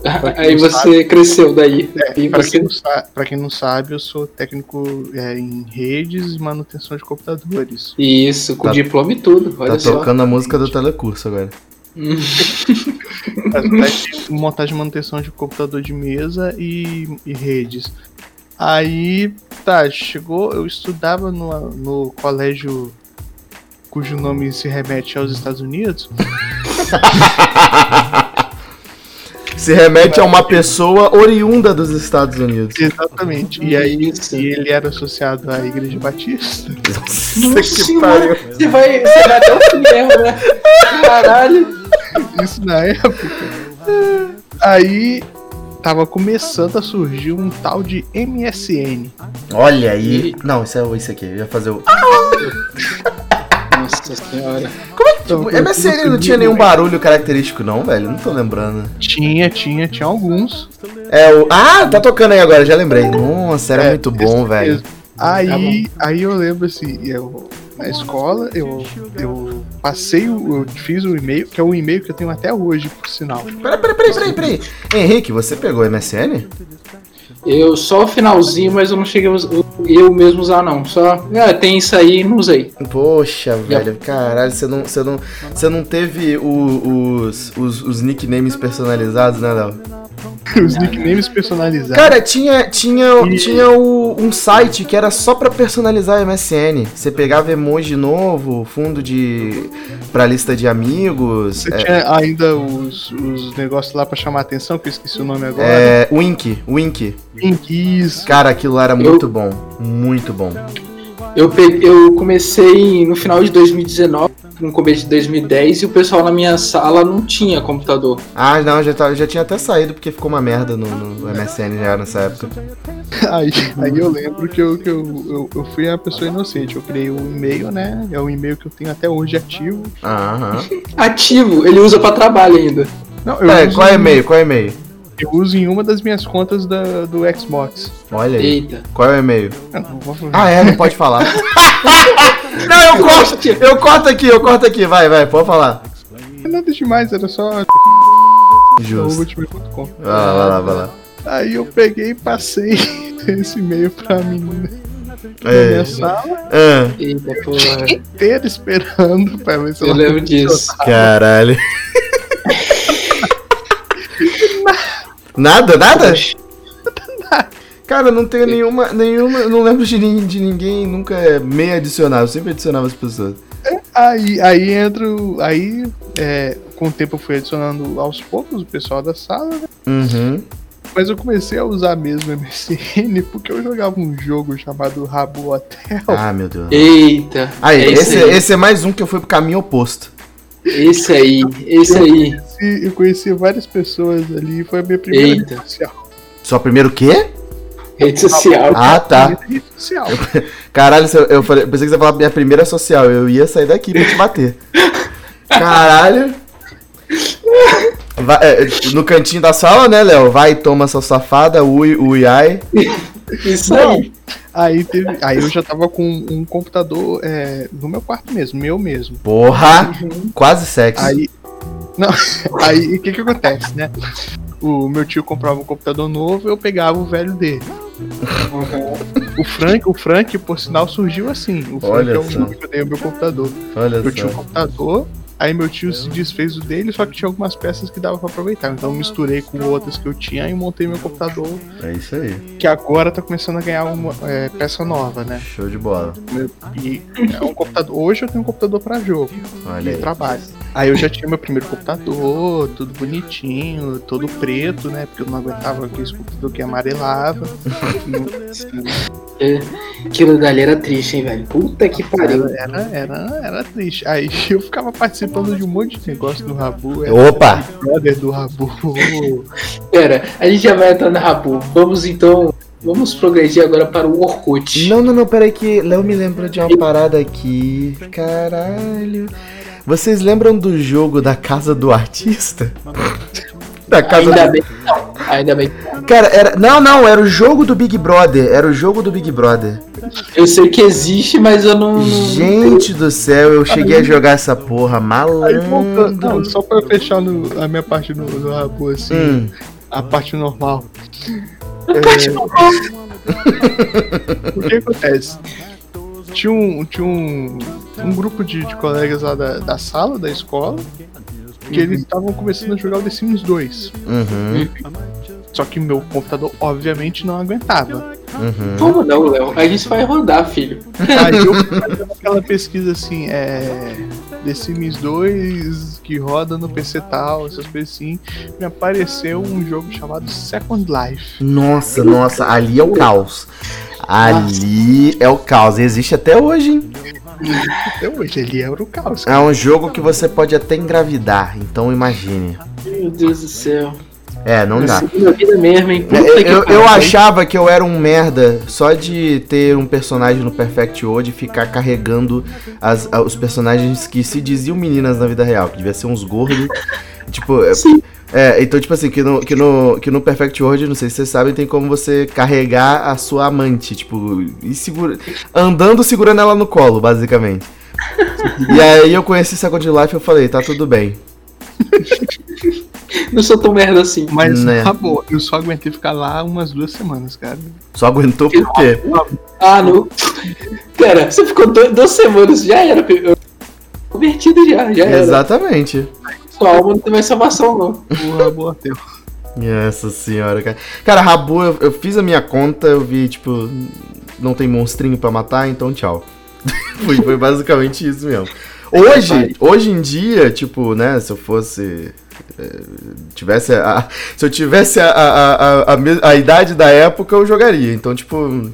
Aí você cresceu daí. e Pra você quem, quem não sabe, eu sou técnico é, em redes e manutenção de computadores. Isso, com Tá- diploma e tudo. Olha tá só. tocando a música do telecurso agora. Montagem e manutenção de computador de mesa e, e redes. Aí, tá, chegou, eu estudava no, no colégio cujo nome se remete aos Estados Unidos. Se remete a uma pessoa oriunda dos Estados Unidos. Exatamente. E aí, e ele era associado à Igreja Batista. Nossa, que Senhora, pariu. Você vai, você vai até o fim mesmo, né? Caralho. Isso na época. Aí tava começando a surgir um tal de MSN. Olha aí. Não, isso é isso aqui. Eu ia fazer o. Nossa senhora. Então, O MSN não tinha nenhum barulho característico, não, velho? Não tô lembrando. Tinha, tinha, tinha alguns. É o. Ah, tá tocando aí agora, já lembrei. Nossa, era É, muito bom, velho. Aí, aí eu lembro assim, eu na escola eu, eu passei o. Eu fiz o e-mail, que é o e-mail que eu tenho até hoje, por sinal. Peraí, peraí, peraí, peraí, peraí. Henrique, você pegou MSN? Eu só o finalzinho, mas eu não cheguei a us- eu mesmo usar, não. Só. Ah, tem isso aí e não usei. Poxa, velho, caralho, você não, você não, você não teve o- os, os, os nicknames personalizados, né, Léo? Os nicknames personalizados. Cara, tinha, tinha, E- tinha o- um site que era só pra personalizar o MSN. Você pegava emoji novo, fundo de. pra lista de amigos. Você É, tinha ainda os, os negócios lá pra chamar a atenção, que eu esqueci o nome agora. é, Wink, Wink. Inquis. Cara, aquilo lá era muito bom. Muito bom. Eu, pe- eu comecei no final de 2019, no começo de 2010, e o pessoal na minha sala não tinha computador. Ah, não, já, tá- já tinha até saído porque ficou uma merda no, no MSN já nessa época. Aí, aí eu lembro que, eu, que eu, eu, eu fui uma pessoa inocente. Eu criei um e-mail, né? É um e-mail que eu tenho até hoje ativo. Aham. Ativo, ele usa pra trabalho ainda. Não, eu, É, uso, qual é em- e-mail? Qual é e-mail? eu uso em uma das minhas contas da, do Xbox. Olha aí. Eita. Qual é o e-mail? Eu não vou falar. Ah, é, não pode falar. não, eu corto, eu corto aqui, eu corto aqui, vai, vai, pode falar. Nada demais, era só Justo. Vai lá, vai lá, vai lá. Aí eu peguei e passei esse e-mail pra menina na É. minha sala Ah, Eita, porra. inteira esperando pra ver se Eu ela lembro disso. caralho. Nada, nada? Cara, eu não tenho nenhuma, nenhuma, eu não lembro de, de ninguém nunca me adicionar, eu sempre adicionava as pessoas. Aí, aí entra. o- Aí, é, com o tempo eu fui adicionando aos poucos o pessoal da sala, né? Uhum. Mas eu comecei a usar mesmo MSN porque eu jogava um jogo chamado Rabo Hotel. Ah, meu Deus. Eita. Aí, é esse, aí. esse é mais um que eu fui pro caminho oposto. Esse aí, esse aí. E Eu conheci várias pessoas ali, foi a minha primeira Eita. rede social. Só primeiro o quê? Rede social. Ah, tá. Primeira rede social. Caralho, eu, eu falei, pensei que você ia falar minha primeira social, eu ia sair daqui pra te bater. Caralho. Vai, é, no cantinho da sala, né, Léo? Vai, toma sua safada, ui, ui, ai. Isso aí. Aí, teve, aí eu já tava com um computador é, no meu quarto mesmo, meu mesmo. Porra, quase sexo. Aí. Não, aí o que que acontece, né? O meu tio comprava um computador novo, eu pegava o velho dele. O Frank, o Frank, por sinal, surgiu assim. O Frank Olha é o só. nome que eu dei o meu computador. Olha Eu tinha um só. computador, aí meu tio se desfez do dele, só que tinha algumas peças que dava pra aproveitar. Então eu misturei com outras que eu tinha e montei meu computador, É isso aí. que agora tá começando a ganhar uma é, peça nova, né? Show de bola. E é um computador. Hoje eu tenho um computador pra jogo Olha aí. trabalho. Aí eu já tinha meu primeiro computador, tudo bonitinho, todo preto, né? Porque eu não aguentava aquele computador que amarelava. É, Aquilo dali era triste, hein, velho? Puta que pariu. Era, era, era, triste. Aí eu ficava participando de um monte de negócio do Rabu. era Opa! Brother do Rabu. Pera, a gente já vai entrar na Rabu. Vamos então. Vamos progredir agora para o Orkut. Não, não, não, peraí que Léo me lembra de uma parada aqui. Caralho. Vocês lembram do jogo da casa do artista? Da casa Ainda do... bem que não. Ainda bem. que não. Cara, era. Não, não, era o jogo do Big Brother. Era o jogo do Big Brother. Eu sei que existe, mas eu não. Gente do céu, eu cheguei a jogar essa porra, Aí voltando, não, malandro. só pra fechar no- a minha parte no, no Rabu, assim, Hum, a parte normal. Parte É, o que acontece? Tinha um, tinha um, um grupo de, de colegas lá da, da sala da escola que eles estavam começando a jogar o The Sims 2. uhum, Só que meu computador, obviamente, não aguentava. uhum. Como não, Léo? A gente vai rodar, filho. Aí eu fui fazendo aquela pesquisa assim, é. The Sims 2 que roda no PC tal, essas coisas assim. Me apareceu um jogo chamado Second Life. Nossa, nossa, ali é o caos. Ali é o caos. Existe até hoje, hein? Até hoje, ele era o caos. É um jogo que você pode até engravidar, então imagine. Meu Deus do céu. É, não dá. Vida mesmo, hein? É, Puta Eu, eu, eu achava que eu era um merda só de ter um personagem no Perfect World e ficar carregando as- os personagens que se diziam meninas na vida real, que devia ser uns gordos. tipo, é, Sim. é, então, tipo assim, que no, que, no, que no Perfect World, não sei se vocês sabem, tem como você carregar a sua amante, tipo, e segura, andando segurando ela no colo, basicamente. e aí eu conheci Second Life e eu falei, tá tudo bem. Não sou tão merda assim. Mas Né. acabou. Eu só aguentei ficar lá umas duas semanas, cara. Só aguentou por quê? Ah, não. Pera, você ficou duas semanas, já era. Convertido já, já era. Exatamente. Sua alma não tem mais salvação, não. O Rabo Hotel. Nossa senhora, cara. Cara, Rabu, eu, eu fiz a minha conta, eu vi, tipo, não tem monstrinho pra matar, então tchau. foi, foi basicamente isso mesmo. Hoje, hoje em dia, tipo, né, se eu fosse. eh, Tivesse a, se eu tivesse a, a, a, a, idade da época, eu jogaria. Então, tipo.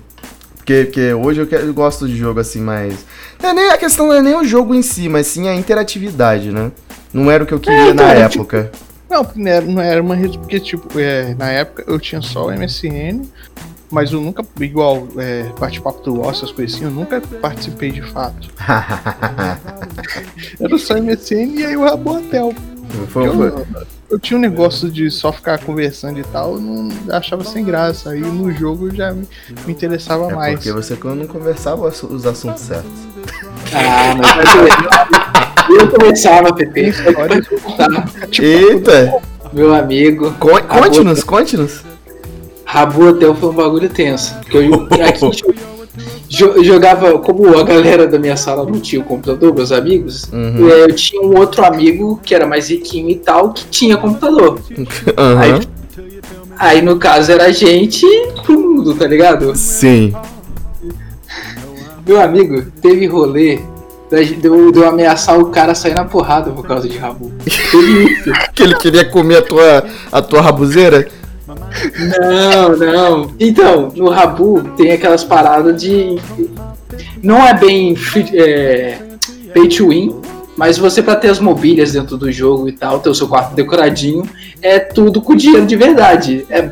Porque, porque hoje eu, eu gosto de jogo assim. Não é nem, a questão não é nem o jogo em si, mas sim a interatividade, né? Não era o que eu queria na cara, época. Não, porque não era, não era uma rede, porque, tipo, é, na época eu tinha só o MSN, mas eu nunca, igual, é, bate-papo do UOL, essas coisas assim, eu nunca participei de fato. Era só MSN e aí o Rabo Hotel. Foi- Eu, foi- eu tinha um negócio de só ficar conversando e tal, eu não eu achava sem graça. Aí no jogo já me, me interessava É mais. porque você quando não conversava os os assuntos certos. Ah, mas eu começava, Pepe. Tá, Eita! meu amigo. Con- Conte-nos, conte-nos. Rabu Hotel foi um bagulho tenso. Porque eu aqui jo- eu jogava, como a galera da minha sala não tinha o computador, meus amigos, Uhum. eu tinha um outro amigo que era mais riquinho e tal, que tinha computador. Aham. Aí, aí no caso era a gente pro mundo, tá ligado? Sim. Meu amigo, teve rolê deu, deu ameaçar o cara sair na porrada por causa de Rabu. Que ele queria comer a tua, a tua rabuzeira? Não, não. Então, no Rabu tem aquelas paradas de. Não é bem é, pay to win, mas você pra ter as mobílias dentro do jogo e tal, ter o seu quarto decoradinho, é tudo com dinheiro de verdade. É,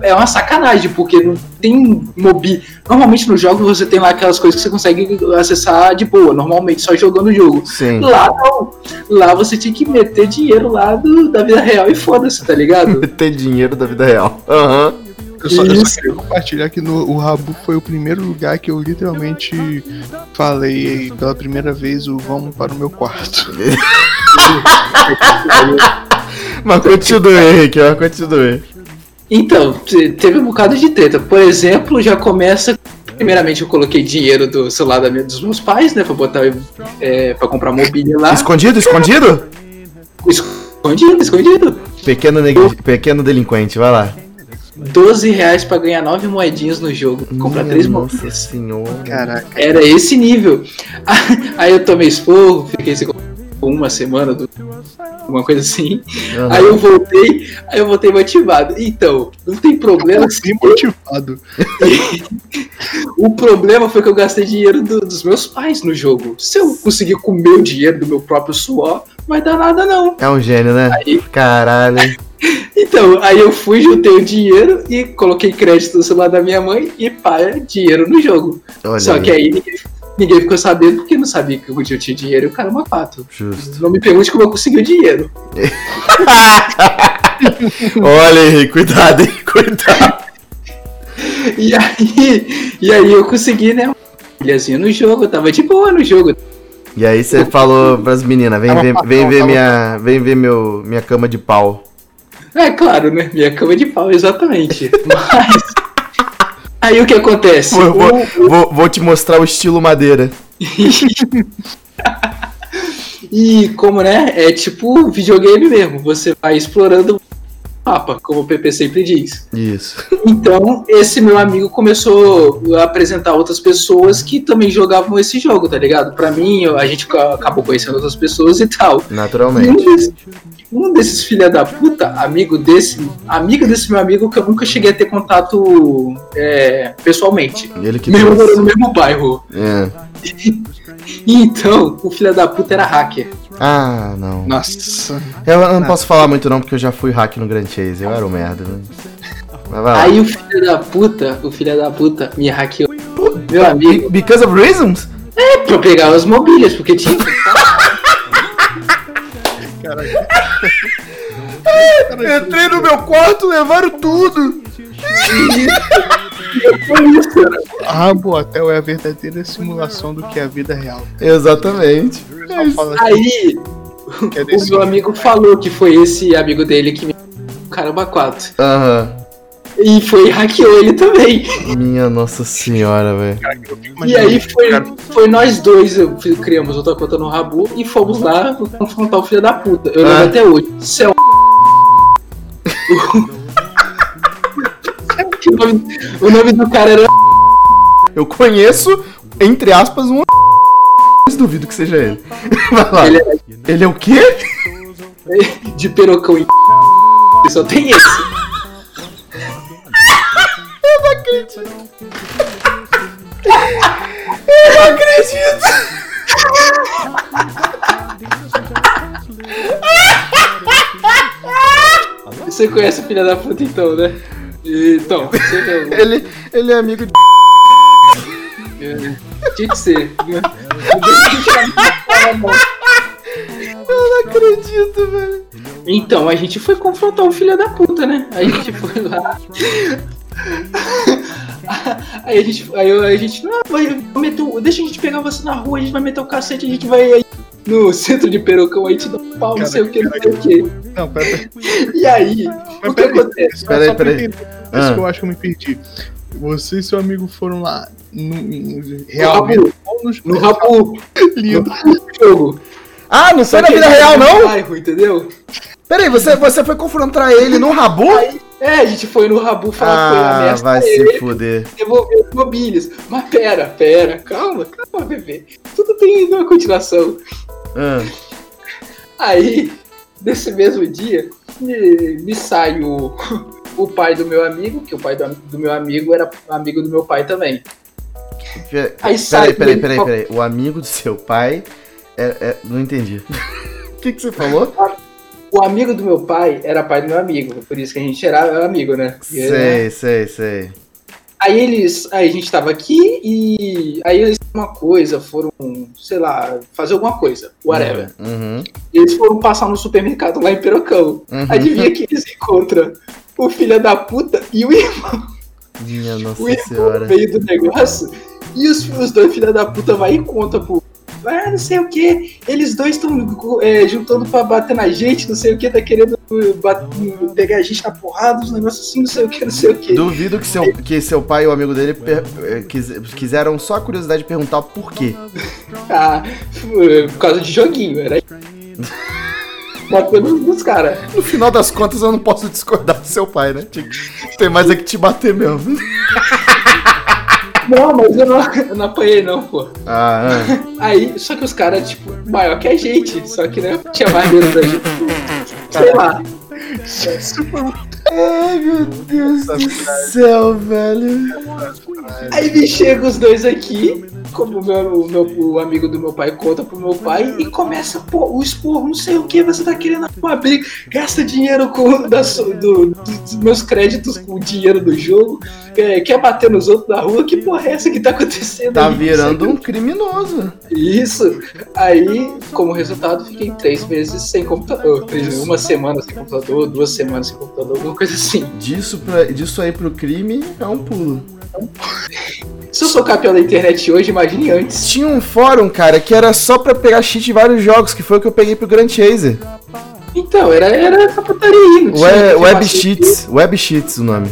é uma sacanagem, porque não tem mobília. Normalmente no jogo você tem lá aquelas coisas que você consegue acessar de boa, normalmente só jogando o jogo. Sim. Lá não. Lá você tinha que meter dinheiro lá do, da vida real e foda-se, tá ligado? Ter dinheiro da vida real. Aham. Eu só, eu só queria compartilhar que no, o Rabu foi o primeiro lugar que eu literalmente falei pela primeira vez o vamos para o meu quarto. Mas continue, Henrique, mas continue. Então, te- teve um bocado de treta. Por exemplo, já começa. Primeiramente, eu coloquei dinheiro do celular da minha- dos meus pais, né? Pra botar. É, pra comprar mobília lá. Escondido, escondido? Escondido, escondido. Pequeno, negli- pequeno delinquente, vai lá. 12 reais pra ganhar 9 moedinhas no jogo. Comprar Minha 3 Nossa mobílias. senhora. Caraca. Era esse nível. Aí eu tomei esporro, fiquei sem uma semana, do- alguma coisa assim. Aham. Aí eu voltei, aí eu voltei motivado. Então, não tem problema se Bem motivado. O problema foi que eu gastei dinheiro do- dos meus pais no jogo. Se eu conseguir comer o dinheiro do meu próprio suor, não vai dar nada não. É um gênio, né? Aí, Caralho. Então, aí eu fui, juntei o dinheiro e coloquei crédito no celular da minha mãe e paga dinheiro no jogo. Olha Só aí. que aí ninguém, ninguém ficou sabendo porque não sabia que eu tinha dinheiro e o cara é uma pato. Justo. Não me pergunte como eu consegui o dinheiro. Olha, Henrique, cuidado, hein? Cuidado. E aí, e aí eu consegui, né? Uma ilhazinha no jogo, eu tava de boa no jogo. E aí você falou pras meninas, vem patrão, vem ver minha, vem ver meu, minha cama de pau. É claro, né? Minha cama de pau, exatamente. Mas. Aí o que acontece? Vou, vou- vou- vou te mostrar o estilo madeira. E como, né? É tipo videogame mesmo. Você vai explorando o mapa, como o PP sempre diz. Isso. Então, esse meu amigo começou a apresentar outras pessoas que também jogavam esse jogo, tá ligado? Pra mim, a gente ca- acabou conhecendo outras pessoas e tal. E um Naturalmente. desses, um desses filha da puta, amigo desse, amigo desse meu amigo que eu nunca cheguei a ter contato é, pessoalmente. Ele que Mesmo no mesmo bairro. É. E então, o filho da puta era hacker. Ah, não. Nossa. Eu não posso falar muito não, porque eu já fui hack no Grand Chase. Eu era o merda. né? Mas vai lá. Aí o filho da puta, o filho da puta me hackeou. Meu amigo, Be- Because of reasons? é pra eu pegar as mobílias, porque tinha. Caraca. Entrei no meu quarto, levaram tudo. Foi isso, cara. Rabo Hotel é a verdadeira simulação do que é a vida real. Exatamente. O Aí, que é o meu amigo falou que foi esse amigo dele que me. Caramba, 4. Aham. E foi e hackeou ele também. Minha nossa senhora, velho. E aí foi, foi nós dois, eu criamos outra conta no Rabu e fomos lá confrontar o filho da puta. Eu lembro Ah. até hoje. Céu. O, nome, o nome do cara era. Eu conheço, entre aspas, um. Mas duvido que seja ele. Vai lá. Ele Ele, é é o quê? de perocão em. Só tem esse. Você conhece o filho da puta então, né? Então, você mesmo. Ele, ele é amigo de. Tinha que ser. Eu não acredito, velho. Então, a gente foi confrontar o filho da puta, né? A gente foi lá. Aí a gente. Aí a gente. Não, vai meter o- Deixa a gente pegar você na rua, a gente vai meter o cacete, a gente vai aí no centro de Perocão aí te dar um pau, não sei o que, não sei o que. Não, pera, E aí, Mas o que peraí, acontece? Peraí, peraí. entender, Ah. Isso que eu acho que eu me perdi. Você e seu amigo foram lá no, no- No ou nos No Rabu, lindo. no jogo. Ah, não foi na que vida real, no não? bairro, entendeu? Peraí, você, você foi confrontar ele no Rabu? É, a gente foi no Rabu falar com ele, Ah, vai ele, se fuder. devolver os mobílias. Mas pera, pera, calma, calma, bebê. Tudo tem uma continuação. Ah, Aí, nesse mesmo dia, me, me sai o, o pai do meu amigo, que o pai do, do meu amigo era amigo do meu pai também. pe- Aí sai peraí, peraí, peraí, peraí. O amigo do seu pai. É, é- não entendi. O que, que você falou? O amigo do meu pai era pai do meu amigo, por isso que a gente era amigo, né? Sei, sei, sei. Aí eles. Aí a gente tava aqui e. Aí eles uma coisa, foram, sei lá, fazer alguma coisa, whatever. Uhum. E eles foram passar no supermercado lá em Perocão. uhum. Adivinha que eles encontram o filho da puta e o irmão, Minha nossa o irmão senhora. no meio do negócio. E os, os dois filha da puta vai e conta pro. Ah, não sei o que, eles dois estão juntando pra bater na gente, não sei o que, tá querendo uh, bat- pegar a gente na porrada, uns negócios assim, não sei o que, não sei o que. Duvido que seu, que seu pai e o amigo dele per- quis- quiseram só a curiosidade de perguntar por quê. Ah, foi por causa de joguinho, era. Batendo nos caras. No final das contas, eu não posso discordar do seu pai, né? Tem mais é que te bater mesmo. Não, mas eu não, eu não apanhei não, pô. Ah, ah. Aí, só que os caras, tipo, maior que a gente, só que, né, tinha mais medo da gente. Sei lá. Ai, meu Deus do céu, velho. Aí me chega os dois aqui, como o, meu, meu- o amigo do meu pai conta pro meu pai e começa pô, o esporro, não sei o que, você tá querendo uma briga, gasta dinheiro com da, do- do- dos meus créditos com o dinheiro do jogo, é, quer bater nos outros da rua, que porra é essa que tá acontecendo? Tá aí? virando um criminoso. Isso. Aí, como resultado, fiquei três meses sem computador. Uma semana sem computador, duas semanas sem computador, alguma coisa assim. Disso, pra, disso aí pro crime é um pulo. Se eu sou campeão da internet hoje, imagine antes. Tinha um fórum, cara, que era só pra pegar cheat de vários jogos, que foi o que eu peguei pro Grand Chaser. Então, era, era essa putaria aí. web informação Cheats. Web Cheats o nome.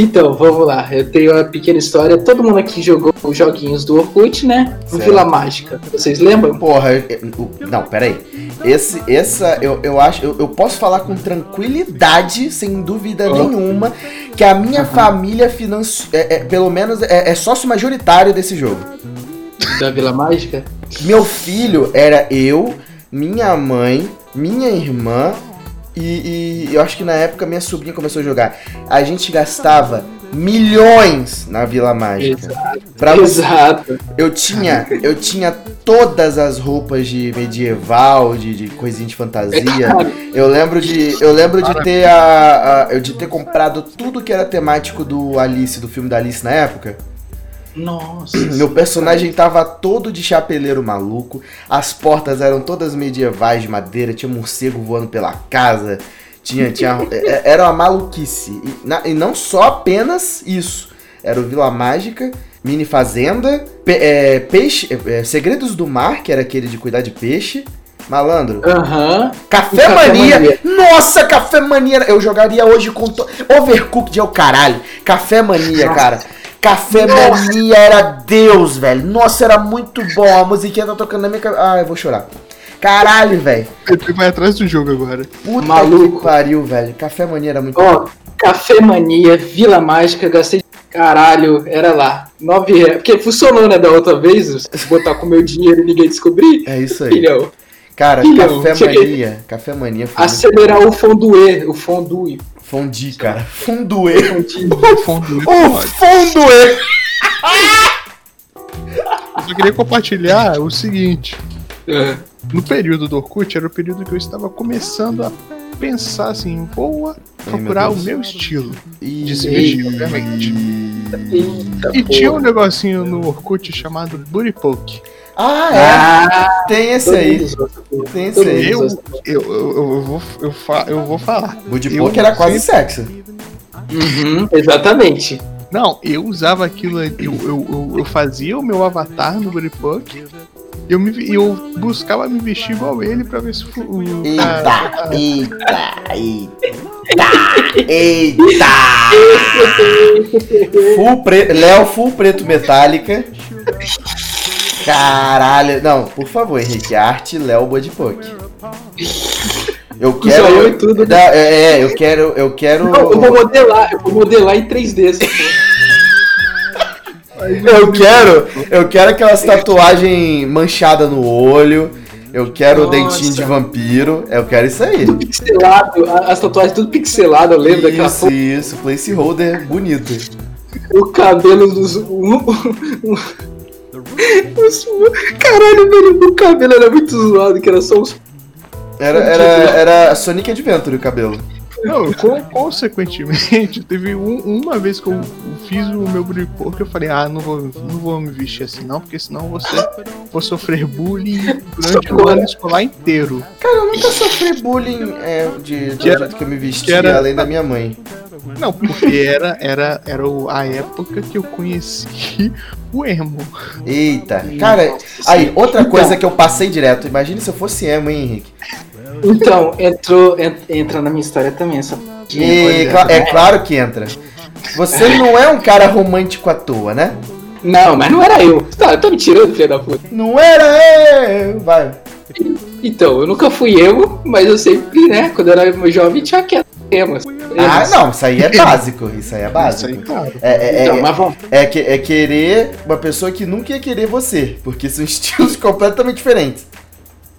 Então, vamos lá. Eu tenho uma pequena história. Todo mundo aqui jogou os joguinhos do Orkut, né? Certo. Vila Mágica. Vocês lembram? Porra, eu- eu- não, peraí. Esse, essa, eu, eu acho, eu, eu posso falar com tranquilidade, sem dúvida Ó. nenhuma, que a minha família financia, é, é, pelo menos é, é sócio majoritário desse jogo. Da Vila Mágica? Meu filho era eu, minha mãe, minha irmã e, e eu acho que na época minha sobrinha começou a jogar. A gente gastava milhões na Vila Mágica. Pra você Exato. eu tinha, eu tinha todas as roupas de medieval, de, de coisinha de fantasia. Eu lembro de, eu lembro de ter a, a- eu de ter comprado tudo que era temático do Alice, do filme da Alice na época. Nossa. Meu personagem tava todo de chapeleiro maluco. As portas eram todas medievais de madeira, tinha morcego voando pela casa. Tinha, tinha, é- é- era uma maluquice. E, na- e não só apenas isso. Era o Vila Mágica, Mini Fazenda, pe- é, Peixe, é, é, Segredos do Mar, que era aquele de cuidar de peixe. Malandro. Aham. Café, Café Mania. Mania. Nossa, Café Mania. Eu jogaria hoje com. To... Overcooked é o caralho. Café Mania, Nossa. cara. Café. Mania era Deus, velho. Nossa, era muito bom. A musiquinha tá tocando na minha cabeça. Ah, eu vou chorar. Caralho, velho. Ele vai atrás do jogo agora. Puta Maluco. que pariu, velho. Café Mania era muito Ó, Café Mania, Vila Mágica, gastei. Caralho, era lá. Nove reais. Porque funcionou, né, da outra vez. Se botar com meu dinheiro e ninguém descobrir. É isso aí. Filhão, Cara, Café Mania. Café Mania foi acelerar o fondue. O fondue. Fondi, cara. Funduê. Fundo. O funduê. Eu só queria compartilhar o seguinte. É. No período do Orkut, era o período que eu estava começando a pensar assim, vou procurar o Deus. meu estilo. E... De se vestir, obviamente. Eita, E tinha um negocinho no Orkut chamado Booty Poke. Ah, é. Ah, Tem esse aí. Tem esse aí. Eu, eu, eu, eu vou, eu, fa, eu vou falar. Eu era quase sexo. Uhum, exatamente. Não, eu usava aquilo, eu, eu, eu, eu fazia o meu avatar no. E eu, me, eu buscava me vestir igual ele pra ver se o. Eita, eita, eita, eita. Full preto, Léo full preto metálica. Caralho, não, por favor, Henrique, arte Léo Bodypoke. Eu quero. zoião e tudo, né? Não, é, é, eu quero, eu quero. Não, eu vou modelar, eu vou modelar em 3D essa porra. Eu quero, eu quero aquelas tatuagens manchadas no olho. Eu quero o Nossa. dentinho de vampiro. Eu quero isso aí. Tudo pixelado, as tatuagens tudo pixelado, eu lembro daquela Isso, isso, placeholder bonito. O cabelo dos. Os- caralho, velho, o cabelo era muito zoado, que era só uns. Era, era, era Sonic Adventure o cabelo. Não, con- consequentemente, teve um- uma vez que eu fiz o meu bripor que eu falei, ah, não vou, não vou me vestir assim não, porque senão você vou sofrer bullying durante o ano escolar inteiro. Cara, eu nunca sofri bullying é, de, do era- jeito que eu me vestia, era- além da minha mãe. Não, porque era, era, era o- a época que eu conheci o emo. Eita, cara, aí, outra coisa que eu passei direto. Imagina se eu fosse emo, hein, Henrique? Então, entrou, en- entra na minha história também essa. E, é claro que entra. Você não é um cara romântico à toa, né? Não, mas não era eu. Tá, tá me tirando, filho da puta. Não era eu! Vai. Então, eu nunca fui emo, mas eu sempre, né, quando eu era jovem tinha quieto Ah, não, isso aí é básico. Isso aí é Isso básico. aí, claro. É, é, Então, é, mas vamos. é, que- é querer uma pessoa que nunca ia querer você, porque são estilos completamente diferentes.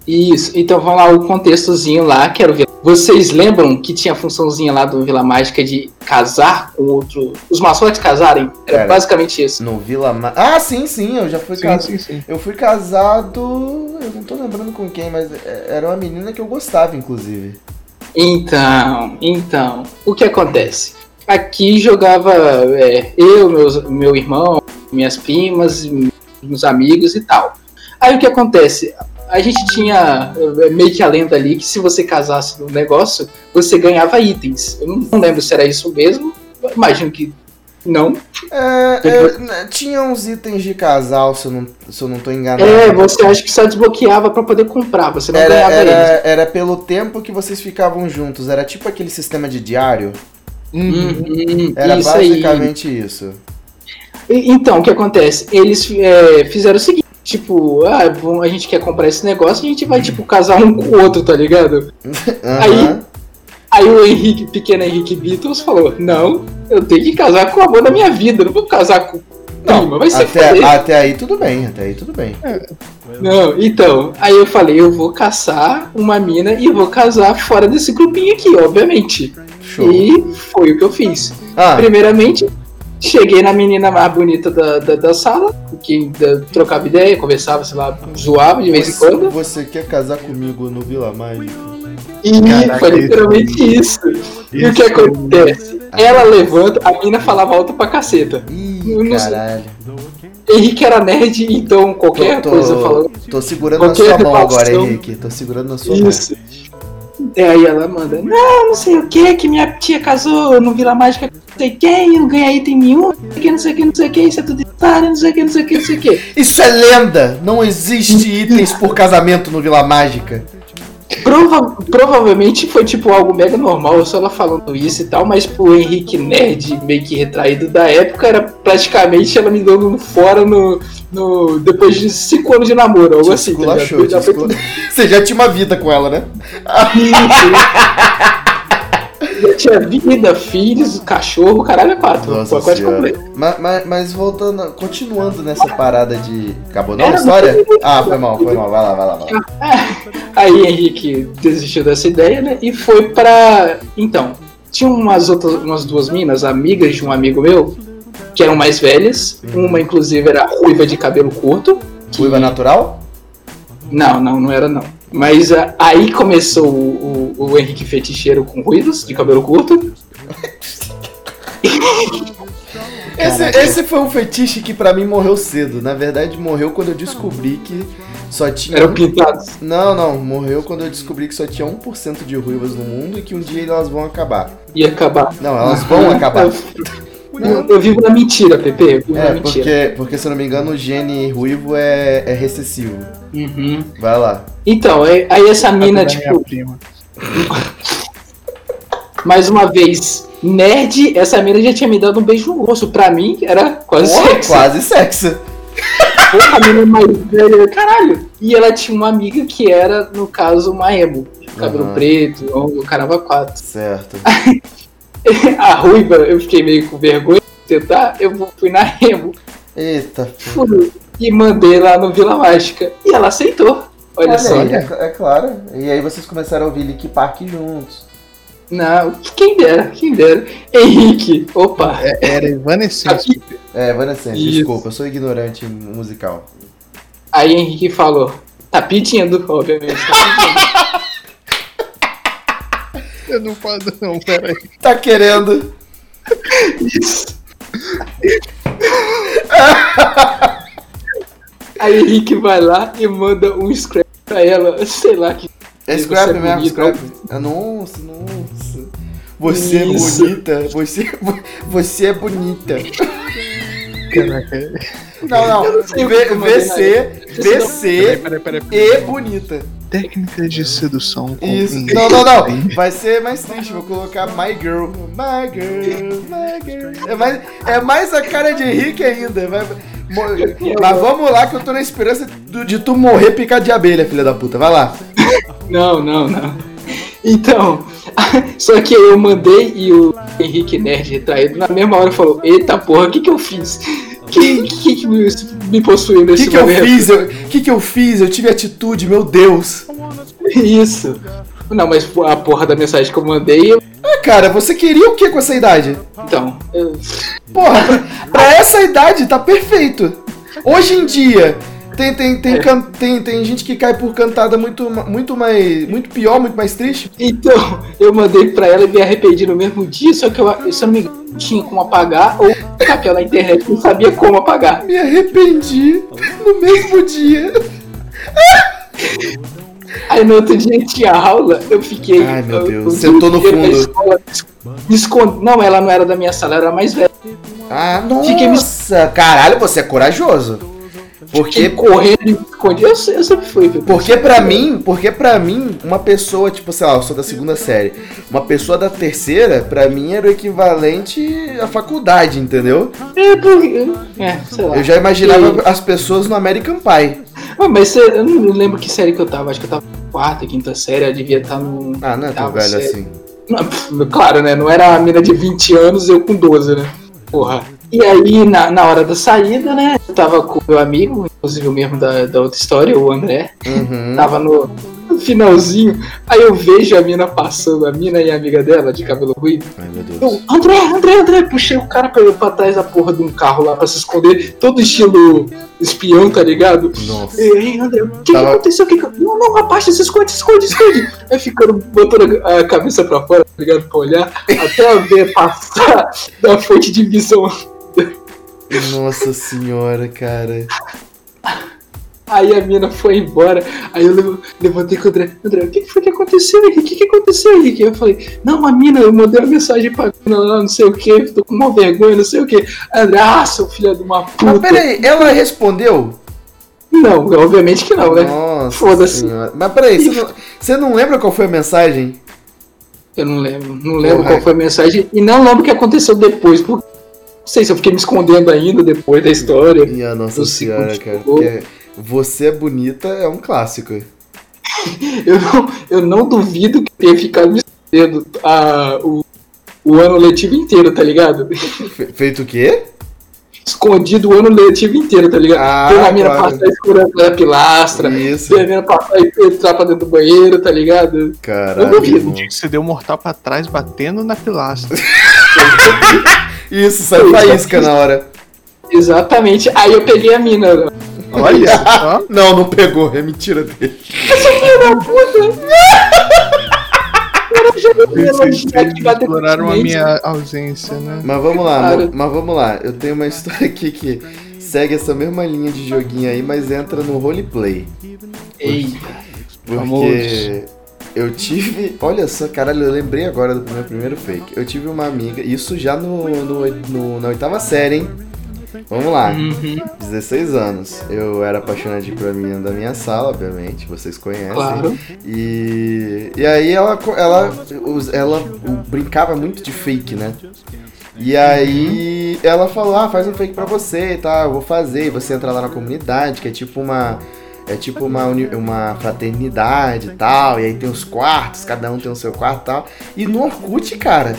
Isso, então vamos lá, o contextozinho lá, quero ver. Vocês lembram que tinha a funçãozinha lá do Vila Mágica de casar com outro. Os mascotes casarem? Era Era. basicamente isso. No Vila Ma... Ah, sim, sim, eu já fui Sim, casado. sim, sim. Eu fui casado. Eu não tô lembrando com quem, mas é- era uma menina que eu gostava, inclusive. Então, então, o que acontece? Aqui jogava é, eu, meus, meu irmão, minhas primas, meus amigos e tal. Aí o que acontece? A gente tinha é, meio que a lenda ali que se você casasse no negócio, você ganhava itens. Eu não, não lembro se era isso mesmo. Imagino que não. É, é, né, tinha uns itens de casal, se eu não, se eu não tô enganado. É, você acha que só desbloqueava pra poder comprar, você não Era, ganhava eles. era, era pelo tempo que vocês ficavam juntos. Era tipo aquele sistema de diário. Uhum, Era isso aí. basicamente isso. E- Então, o que acontece? Eles é, fizeram o seguinte, tipo, ah, a gente quer comprar esse negócio, a gente vai, tipo, casar um com o outro, tá ligado? Aí- Aham. Aí o Henrique, pequeno Henrique Beatles, falou, não, eu tenho que casar com o amor da minha vida, eu não vou casar com prima, Não, vai ser até, até aí tudo bem, até aí tudo bem. Não, então, aí eu falei, eu vou caçar uma mina e vou casar fora desse grupinho aqui, obviamente. Show. E foi o que eu fiz. Ah, Primeiramente, cheguei na menina mais bonita da, da, da sala, que da- trocava ideia, conversava, sei lá, zoava de vez em você, quando. você quer casar comigo no Vila Mágica? E Caraca, foi literalmente isso. E o que Isso. acontece? Ela levanta, a mina falava alto pra caceta. Ih, Eu sei. caralho. Henrique era nerd, então qualquer tô, coisa tô, falando. tô segurando na sua mão agora, Henrique. Tô segurando na sua mão. Isso. E aí ela manda, não, não sei o que, que minha tia casou no Vila Mágica não sei quem, não ganha item nenhum, não sei o que, não sei o que, não sei o que, isso é tudo história, não sei o que, não sei o que, não sei o que. Isso é lenda! Não existe itens por casamento no Vila Mágica. Prova- provavelmente foi tipo algo mega normal, só ela falando isso e tal, mas pro Henrique Nerd, meio que retraído da época, era praticamente ela me dando um fora no, no, depois de cinco anos de namoro, algo assim. tá Já escula- Você já tinha uma vida com ela, né? Já tinha vida, filhos, cachorro, caralho, é quatro. Nossa pacote senhora. completo. Mas, mas, mas voltando, continuando nessa parada de. Acabou não a história? Ah, foi mal, foi mal. Vai lá, vai lá, vai lá. Aí Henrique desistiu dessa ideia, né? E foi pra. Então, tinha umas outras, umas duas minas, amigas de um amigo meu, que eram mais velhas. Uma, inclusive, era ruiva de cabelo curto. que- Ruiva natural? Não, não, não era não. Mas ah, aí começou o, o, o Henrique feticheiro com ruivas de cabelo curto. Esse, esse foi um fetiche que pra mim morreu cedo. Na verdade, morreu quando eu descobri que só tinha. Eram pintados. Não, não, morreu quando eu descobri que só tinha 1% de ruivas no mundo e que um dia elas vão acabar. Ia acabar. Não, elas vão acabar. Eu, eu vivo na mentira, Pepe. Eu vivo na É, mentira. porque, porque se eu não me engano, o gene ruivo é, é recessivo. Uhum. Vai lá. Então, aí aí essa mina, Da minha tipo, mais uma vez, nerd, essa mina já tinha me dado um beijo no rosto. Pra mim, era quase Porra, sexo. quase sexo. Porra, a mina mais velha, caralho. E ela tinha uma amiga que era, no caso, uma emo. Cabelo Aham. preto, longo, caramba, quatro. Certo. A ruiva, eu fiquei meio com vergonha de tentar, eu fui na emo. Eita. Fui e mandei lá no Vila Mágica. E ela aceitou. Olha, Olha só. aí, é, é claro. E aí vocês começaram a ouvir Link Park juntos. Não, quem dera, quem dera. Henrique, opa. É, Era Evanescence. É, Vanessa, Isso. desculpa, eu sou ignorante musical. Aí Henrique falou, tá pedindo, obviamente. Tá Eu não falo não, peraí. Tá querendo? Isso. Aí Henrique vai lá e manda um scrap pra ela, sei lá que. É scrap é mesmo, bonita. scrap. Ah, Nossa, nossa. Você é Isso. bonita. Você, você é bonita. Caraca. Não, não. sei o V- que eu mandei na VC, VC e bonita. Técnicas de sedução com Isso. inglês. Não, não, não. Vai ser mais triste. Vou colocar My Girl. My Girl. My Girl. É mais, é mais a cara de Henrique ainda. Vai, mas vamos lá que eu tô na esperança do- de tu morrer picado de abelha, filha da puta. Vai lá. Não, não, não. Então, só que eu mandei e o Henrique Nerd retraído na mesma hora falou: Eita porra, o que que eu fiz? Que que, que me, me possuiu O nesse que, que eu momento? fiz? O que, que eu fiz? Eu tive atitude, meu Deus. Isso. Não, mas a porra da mensagem que eu mandei, eu- Ah, cara, você queria o que com essa idade? então, eu- Porra, pra, pra essa idade tá perfeito. Hoje em dia, tem, tem, tem, É. can- tem, tem gente que cai por cantada muito, muito mais. muito pior, muito mais triste. então, eu mandei pra ela e me arrependi no mesmo dia, só que eu, se eu não me engano, tinha como apagar, ou papel na internet não sabia como apagar. Me arrependi no mesmo dia. Aí no outro dia tinha aula, eu fiquei. Ai, meu eu- Deus, eu- sentou no fundo. escola, me escondi- Não, ela não era da minha sala, ela era mais velha. Ah, Fiquei nossa. Caralho, você é corajoso. Porque, Fiquei correndo e. Eu, eu sempre fui. viu? porque pra mim, porque pra mim, uma pessoa, tipo, sei lá, eu sou da segunda série. Uma pessoa da terceira, pra mim, era o equivalente à faculdade, entendeu? É, porque. É, sei lá. Eu já imaginava E- as pessoas no American Pie. Ah, mas eu não lembro que série que eu tava. Acho que eu tava na quarta, quinta série. Eu devia estar no. Ah, não é tão velho sério. assim. Não, claro, né? Não era a mina de 20 anos, eu com 12, né? Porra. E aí, na, na hora da saída, né? Eu tava com o meu amigo, inclusive o mesmo da, da outra história, o André. Uhum. Tava no, no finalzinho. Aí eu vejo a mina passando, a mina e a amiga dela, de cabelo ruivo. Ai, meu Deus. Eu, André, André, André, puxei o cara pra, pra trás da porra de um carro lá pra se esconder, todo estilo espião, tá ligado? Nossa. E aí, André, o que, que Tava- aconteceu? O que que... Não, não, rapaz, se esconde, se esconde, esconde. Aí ficando, botando a cabeça pra fora, tá ligado? Pra olhar, até eu ver passar da fonte de visão. Nossa senhora, cara. Aí a mina foi embora. Aí eu levantei com o André. André, o que foi que aconteceu, Henrique? O que que aconteceu, Henrique? Eu falei, não, a mina, eu mandei uma mensagem pra mina lá, não sei o que, tô com uma vergonha, não sei o que. André, ah, seu filho de uma puta. Mas peraí, ela respondeu? Não, obviamente que não, né? Nossa Foda-se. Mas peraí, você não, você não lembra qual foi a mensagem? Eu não lembro, não lembro Porra. qual foi a mensagem e não lembro o que aconteceu depois. Porque sei se eu fiquei me escondendo ainda depois da história. Minha nossa Do senhora, cara. você é bonita é um clássico. Eu não, eu não duvido que tenha ficado me escondendo a, o, o ano letivo inteiro, tá ligado? Fe- feito o quê? Escondido o ano letivo inteiro, tá ligado? Ah, Vendo a mina claro. passar escurando pela pilastra, Isso. vendo a mina passar e entrar pra dentro do banheiro, tá ligado? Caralho. Eu duvido. irmão. Você deu um mortal pra trás batendo na pilastra. Isso, saiu faísca na hora. Exatamente. Aí eu peguei a mina. Olha só. Não, não pegou, é mentira dele. Vocês exploraram a minha ausência, né? Mas vamos lá, mas, mas vamos lá. Eu tenho uma história aqui que segue essa mesma linha de joguinho aí, mas entra no roleplay. Eita. Porque Famoso. Eu tive. Olha só, caralho, eu lembrei agora do meu primeiro fake. Eu tive uma amiga, isso já no, no, no- na oitava série, hein? Vamos lá, Uhum, 16 anos. Eu era apaixonadinho por menina da minha sala, obviamente, vocês conhecem. claro. E, e aí ela, ela, us- ela brincava muito de fake, né? E aí ela falou, ah, faz um fake pra você e tal, eu vou fazer. E você entra lá na comunidade, que é tipo uma. É tipo uma, uma fraternidade e tal. E aí tem os quartos, cada um tem o seu quarto e tal. E no Orkut, cara,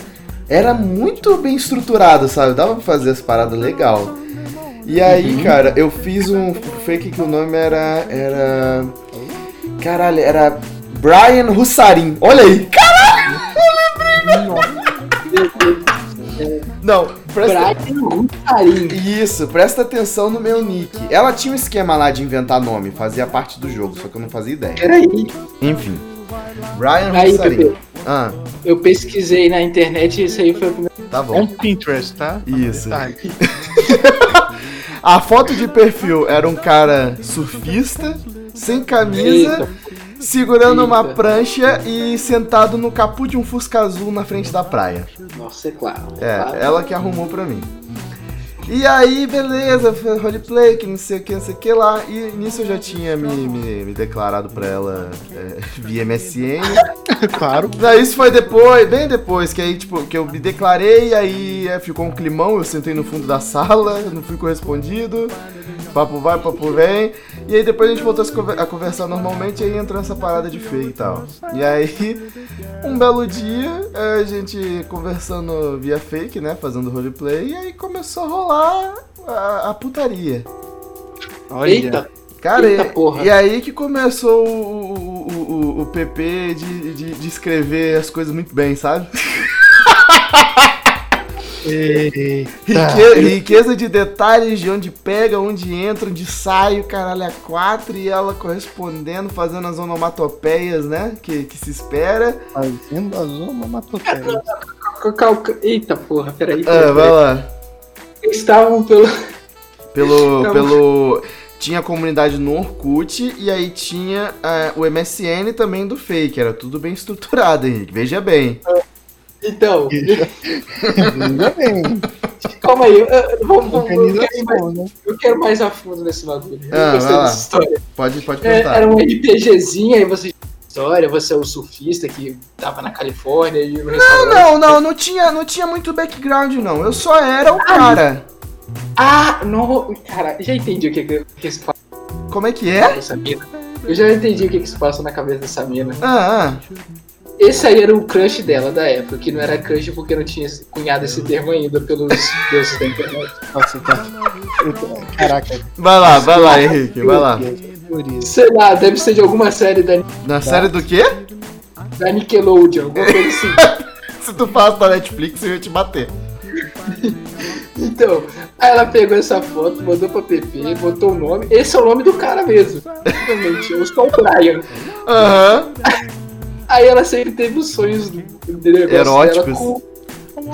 era muito bem estruturado, sabe? Dava pra fazer as paradas legal. E aí, cara, eu fiz um fake que o nome era. Era. Caralho, era Brian Hussarin. Olha aí! Não, presta. Isso, presta atenção no meu nick. Ela tinha um esquema lá de inventar nome, fazia parte do jogo, só que eu não fazia ideia. Peraí. Enfim. Brian Aí, Ah, eu pesquisei na internet e isso aí foi o primeiro. tá É bom. um Pinterest, tá? Isso. Detalhe. A foto de perfil era um cara surfista, sem camisa, Eita. Segurando uma prancha e sentado no capô de um Fusca azul na frente da praia. Nossa, é claro. É, claro. ela que arrumou pra mim. E aí, beleza, roleplay, que não sei o que, não sei o que lá. E nisso eu já tinha me, me, me declarado pra ela é, via MSN. claro. Daí isso foi depois, bem depois, que aí, tipo, que eu me declarei, aí é, ficou um climão, eu sentei no fundo da sala, não fui correspondido. Papo vai, papo vem. E aí depois a gente voltou a conversar normalmente e aí entrou essa parada de feio e tal. E aí, um belo dia, a gente conversando via fake, né? Fazendo roleplay, e aí começou a rolar a, a putaria. Olha. Eita, Cara, Eita e, porra. e aí que começou o, o, o, o- PP de, de, de escrever as coisas muito bem, sabe? Eita. Rique- riqueza de detalhes de onde pega, onde entra, onde sai, o caralho a quatro, e ela correspondendo, fazendo as onomatopeias, né? Que, que se espera. Fazendo as onomatopeias. Eita porra, peraí. Ah, peraí, vai peraí. lá. Eles estavam pelo. Pelo. Então- pelo tinha a comunidade no Orkut e aí tinha ah, o MSN também do Fake. Era tudo bem estruturado, Henrique. Veja bem. Então, Ainda bem. calma aí. eu- eu- Vamos, vamos, eu, quero mais, né? eu quero mais a fundo nesse bagulho. Eu Ah, gostei dessa história. Pode, pode É, contar. era um RPGzinho, aí você. História, você é o surfista que tava na Califórnia e no restaurante. Não, não, não tinha, não tinha muito background, não. Eu só era o cara. Ah, não. Cara, já entendi o que, que, que se passa Como é que é? nessa mina. Eu já entendi o que, que se passa na cabeça dessa mina. Ah, ah. Esse aí era o crush dela da época, que não era crush porque não tinha cunhado esse termo ainda pelos deuses da internet. Nossa, tá. Caraca. Vai lá, vai lá, Henrique, vai lá. Sei lá, deve ser de alguma série da, Na série do quê? da Nickelodeon, alguma coisa assim. Se tu faz da Netflix, eu ia te bater. Então, aí ela pegou essa foto, mandou pra PP, botou o nome. Esse é o nome do cara mesmo. Realmente, eu sou o Brian. Aham. Aí ela sempre teve os sonhos negócio Eróticos. dela com.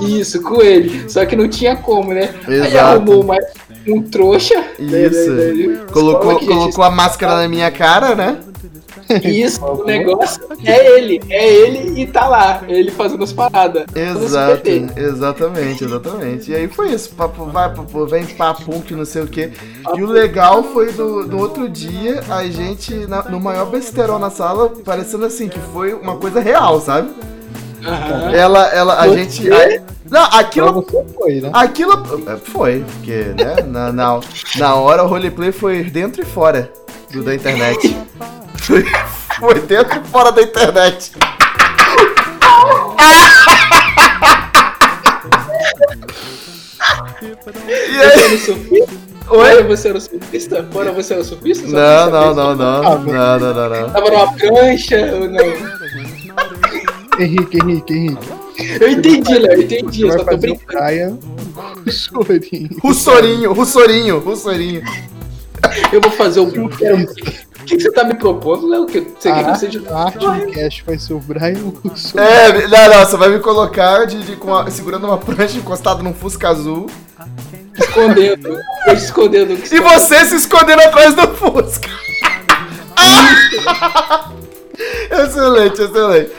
Isso, com ele. Só que não tinha como, né? Aí Exato. arrumou mais um trouxa. né, Isso. Colocou, que já colocou a máscara na minha cara, né? Isso, o negócio é ele, é ele e tá lá, ele fazendo as paradas. Exato, exatamente, exatamente. E aí foi isso, papo vai, papo vem, papo que não sei o quê. E o legal foi do, do outro dia, a gente, na- no maior besterol na sala, parecendo assim, que foi uma coisa real, sabe? Ela, ela, a gente. a- não, aquilo. você foi, né? Aquilo. Foi, porque, né? Na, na, na hora o roleplay foi dentro e fora do, da internet. Foi, foi dentro e fora da internet. E Você aí? era surfista? Oi? Fora você era surfista? Fora você era surfista? Não, não, não, não. Não, não, não, não. Tava numa prancha ou não? Henrique, Henrique, Henrique. Eu entendi, Léo, eu entendi. Eu só tô brincando. Chorinho. Russorinho, russorinho, russorinho. Eu vou fazer o. O que, que você tá me propondo, Léo? Que Você quer que eu seja. A arte do cast vai ser o Brian Russo. É, não, não, você vai me colocar de, de- com a- segurando uma prancha encostado num Fusca azul escondendo. Eu escondendo. e você se escondendo atrás do Fusca. excelente, excelente.